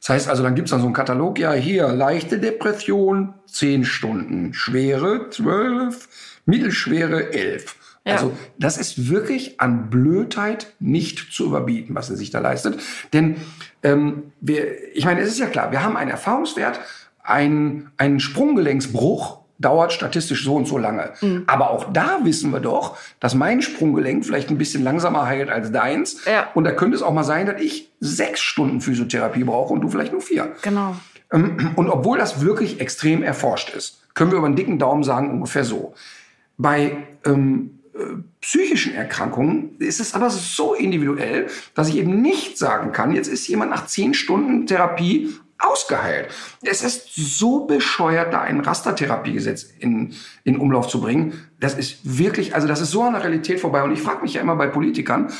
Das heißt also, dann gibt's dann so einen Katalog, ja, hier, leichte Depression, 10 Stunden, schwere, 12, mittelschwere, 11. Ja. Also das ist wirklich an Blödheit nicht zu überbieten, was er sich da leistet. Denn ähm, wir, ich meine, es ist ja klar, wir haben einen Erfahrungswert, ein, ein Sprunggelenksbruch dauert statistisch so und so lange. Aber auch da wissen wir doch, dass mein Sprunggelenk vielleicht ein bisschen langsamer heilt als deins. Ja. Und da könnte es auch mal sein, dass ich sechs Stunden Physiotherapie brauche und du vielleicht nur vier. Genau. Ähm, Und obwohl das wirklich extrem erforscht ist, können wir über einen dicken Daumen sagen, ungefähr so. Bei ähm, äh, psychischen Erkrankungen ist es aber so individuell, dass ich eben nicht sagen kann, jetzt ist jemand nach zehn Stunden Therapie ausgeheilt. Es ist so bescheuert, da ein Rastertherapiegesetz in, in Umlauf zu bringen. Das ist wirklich, also das ist so an der Realität vorbei. Und ich frage mich ja immer bei Politikern,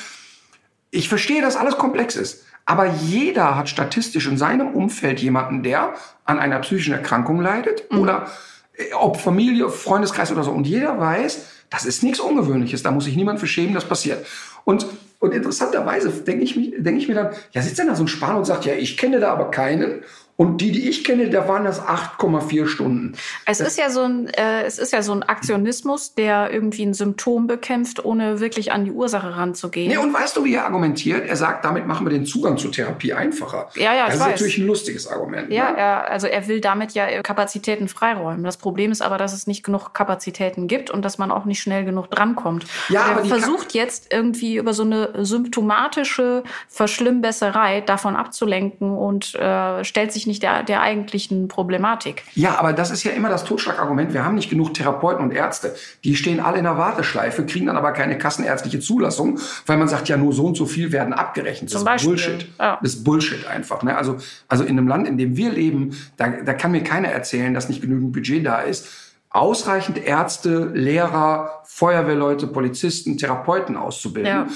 ich verstehe, dass alles komplex ist. Aber jeder hat statistisch in seinem Umfeld jemanden, der an einer psychischen Erkrankung leidet Mhm. oder äh, ob Familie, Freundeskreis oder so. Und jeder weiß, das ist nichts Ungewöhnliches. Da muss sich niemand für schämen, das passiert. Und, und interessanterweise denke ich, denke ich mir dann, ja, sitzt denn da so ein Spanier und sagt, ja, ich kenne da aber keinen. Und die, die ich kenne, da waren das 8,4 Stunden. Es ist ja so ein, äh, es ist ja so ein Aktionismus, der irgendwie ein Symptom bekämpft, ohne wirklich an die Ursache ranzugehen. Nee, und weißt du, wie er argumentiert? Er sagt, damit machen wir den Zugang zur Therapie einfacher. Ja, ja, ich Das ist weiß. natürlich ein lustiges Argument. Ja, ne? er, also er will damit ja Kapazitäten freiräumen. Das Problem ist aber, dass es nicht genug Kapazitäten gibt und dass man auch nicht schnell genug drankommt. Ja, und aber er die versucht jetzt irgendwie über so eine symptomatische Verschlimmbesserei davon abzulenken und äh, stellt sich nicht der, der eigentlichen Problematik. Ja, aber das ist ja immer das Totschlagargument. Wir haben nicht genug Therapeuten und Ärzte. Die stehen alle in der Warteschleife, kriegen dann aber keine kassenärztliche Zulassung, weil man sagt, ja, nur so und so viel werden abgerechnet. Das Zum ist Beispiel, Bullshit. ja. Das ist Bullshit einfach. Ne? Also, also in einem Land, in dem wir leben, da, da kann mir keiner erzählen, dass nicht genügend Budget da ist. Ausreichend Ärzte, Lehrer, Feuerwehrleute, Polizisten, Therapeuten auszubilden. Ja.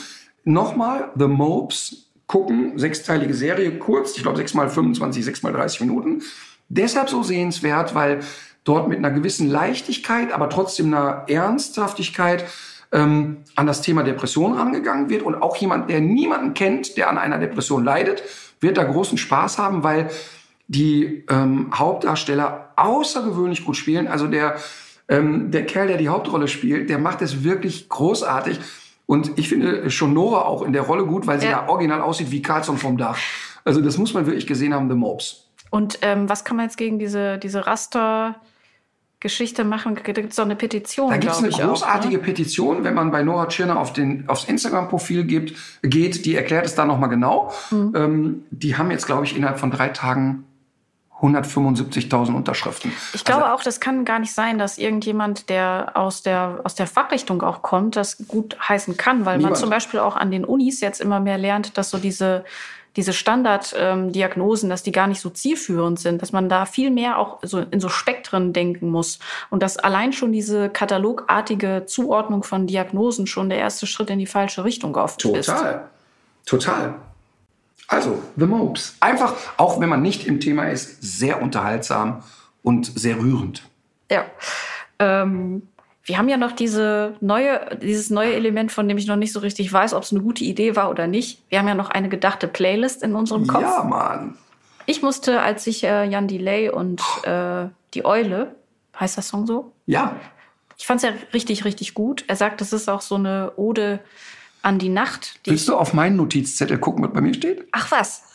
Nochmal, The Mopes gucken, sechsteilige Serie, kurz, ich glaube 6 mal 25, 6 mal 30 Minuten. Deshalb so sehenswert, weil dort mit einer gewissen Leichtigkeit, aber trotzdem einer Ernsthaftigkeit ähm, an das Thema Depression rangegangen wird. Und auch jemand, der niemanden kennt, der an einer Depression leidet, wird da großen Spaß haben, weil die ähm, Hauptdarsteller außergewöhnlich gut spielen. Also der, ähm, der Kerl, der die Hauptrolle spielt, der macht es wirklich großartig. Und ich finde schon Nora auch in der Rolle gut, weil sie Ja. da original aussieht wie Carlson vom Dach. Also das muss man wirklich gesehen haben, The Mopes. Und ähm, was kann man jetzt gegen diese, diese Raster-Geschichte machen? Da gibt es doch eine Petition, Da gibt es eine großartige auch. Ne? Petition, wenn man bei Nora Tschirner auf den, aufs Instagram-Profil geht, die erklärt es da nochmal genau. Mhm. Ähm, die haben jetzt, glaube ich, innerhalb von drei Tagen 175.000 Unterschriften. Ich glaube Also- auch, das kann gar nicht sein, dass irgendjemand, der aus der, aus der Fachrichtung auch kommt, das gut heißen kann, weil Niemand. man zum Beispiel auch an den Unis jetzt immer mehr lernt, dass so diese, diese Standarddiagnosen, dass die gar nicht so zielführend sind, dass man da viel mehr auch so in so Spektren denken muss und dass allein schon diese katalogartige Zuordnung von Diagnosen schon der erste Schritt in die falsche Richtung oft ist. Total. Total. Also, The Mopes. Einfach, auch wenn man nicht im Thema ist, sehr unterhaltsam und sehr rührend. Ja. Ähm, wir haben ja noch diese neue, dieses neue Element, von dem ich noch nicht so richtig weiß, ob es eine gute Idee war oder nicht. Wir haben ja noch eine gedachte Playlist in unserem Kopf. Ja, Mann. Ich musste, als ich äh, Jan Delay und äh, die Eule, heißt das Song so? Ja. Ich fand es ja richtig, richtig gut. Er sagt, das ist auch so eine Ode an die Nacht. Die Willst du auf meinen Notizzettel gucken, was bei mir steht? Ach was.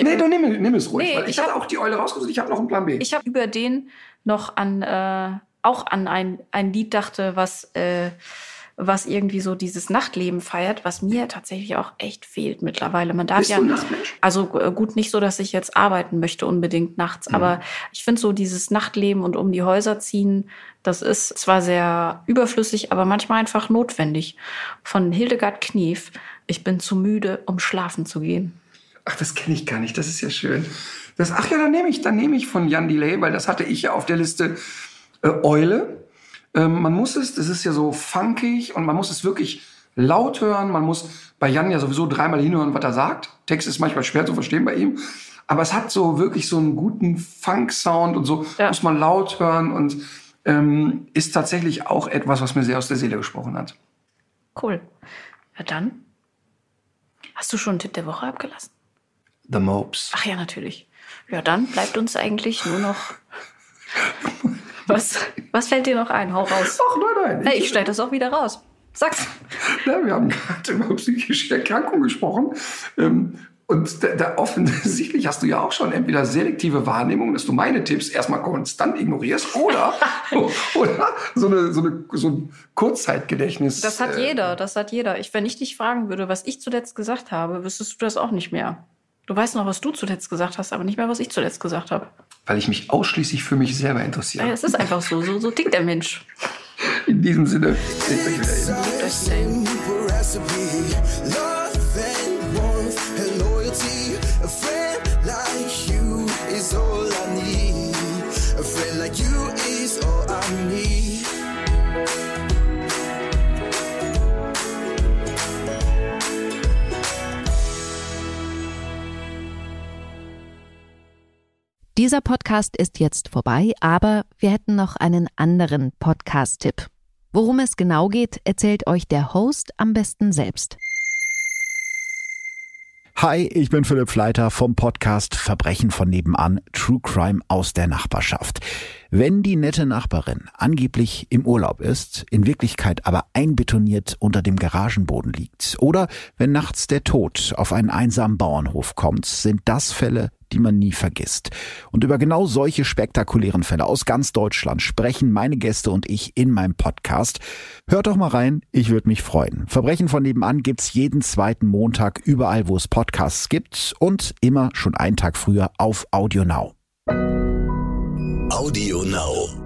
Nee, du nimm, nimm es ruhig. Nee, weil ich, ich habe hab- auch die Eule rausgesucht. Ich habe noch einen Plan B. Ich habe über den noch an äh, auch an ein, ein Lied dachte, was, äh, was irgendwie so dieses Nachtleben feiert, was mir tatsächlich auch echt fehlt mittlerweile. Man darf Bist ja also äh, gut nicht so, dass ich jetzt arbeiten möchte unbedingt nachts, Mhm. aber ich finde so dieses Nachtleben und um die Häuser ziehen, das ist zwar sehr überflüssig, aber manchmal einfach notwendig. Von Hildegard Knief. Ich bin zu müde, um schlafen zu gehen. Ach, das kenne ich gar nicht. Das ist ja schön. Das, ach ja, dann nehme ich, dann nehme ich von Jan Delay, weil das hatte ich ja auf der Liste äh, Eule. Ähm, man muss es, das ist ja so funkig und man muss es wirklich laut hören. Man muss bei Jan ja sowieso dreimal hinhören, was er sagt. Text ist manchmal schwer zu verstehen bei ihm. Aber es hat so wirklich so einen guten Funk-Sound und so Ja. muss man laut hören und ähm, ist tatsächlich auch etwas, was mir sehr aus der Seele gesprochen hat. Cool. Ja, dann. Hast du schon einen Tipp der Woche abgelassen? The Mopes. Ach ja, natürlich. Ja, dann bleibt uns eigentlich nur noch. Was, was fällt dir noch ein? Hau raus. Ach nein, nein. Hey, ich schneide das auch wieder raus. Sag's. Ja, wir haben gerade über psychische Erkrankungen gesprochen. Ähm, und da, da offensichtlich hast du ja auch schon entweder selektive Wahrnehmung, dass du meine Tipps erstmal konstant ignorierst, oder, oder so, eine, so, eine, so ein Kurzzeitgedächtnis. Das hat äh, jeder, das hat jeder. Ich, wenn ich dich fragen würde, was ich zuletzt gesagt habe, wüsstest du das auch nicht mehr. Du weißt noch, was du zuletzt gesagt hast, aber nicht mehr, was ich zuletzt gesagt habe. Weil ich mich ausschließlich für mich selber interessiere. Ja, es ist einfach so. So, so tickt der Mensch. In diesem Sinne, seht euch wieder hin. Dieser Podcast ist jetzt vorbei, aber wir hätten noch einen anderen Podcast-Tipp. Worum es genau geht, erzählt euch der Host am besten selbst. Hi, ich bin Philipp Fleiter vom Podcast Verbrechen von nebenan, True Crime aus der Nachbarschaft. Wenn die nette Nachbarin angeblich im Urlaub ist, in Wirklichkeit aber einbetoniert unter dem Garagenboden liegt, oder wenn nachts der Tod auf einen einsamen Bauernhof kommt, sind das Fälle, die man nie vergisst. Und über genau solche spektakulären Fälle aus ganz Deutschland sprechen meine Gäste und ich in meinem Podcast. Hört doch mal rein, ich würde mich freuen. Verbrechen von nebenan gibt's jeden zweiten Montag überall, wo es Podcasts gibt und immer schon einen Tag früher auf Audio Now. Audio Now.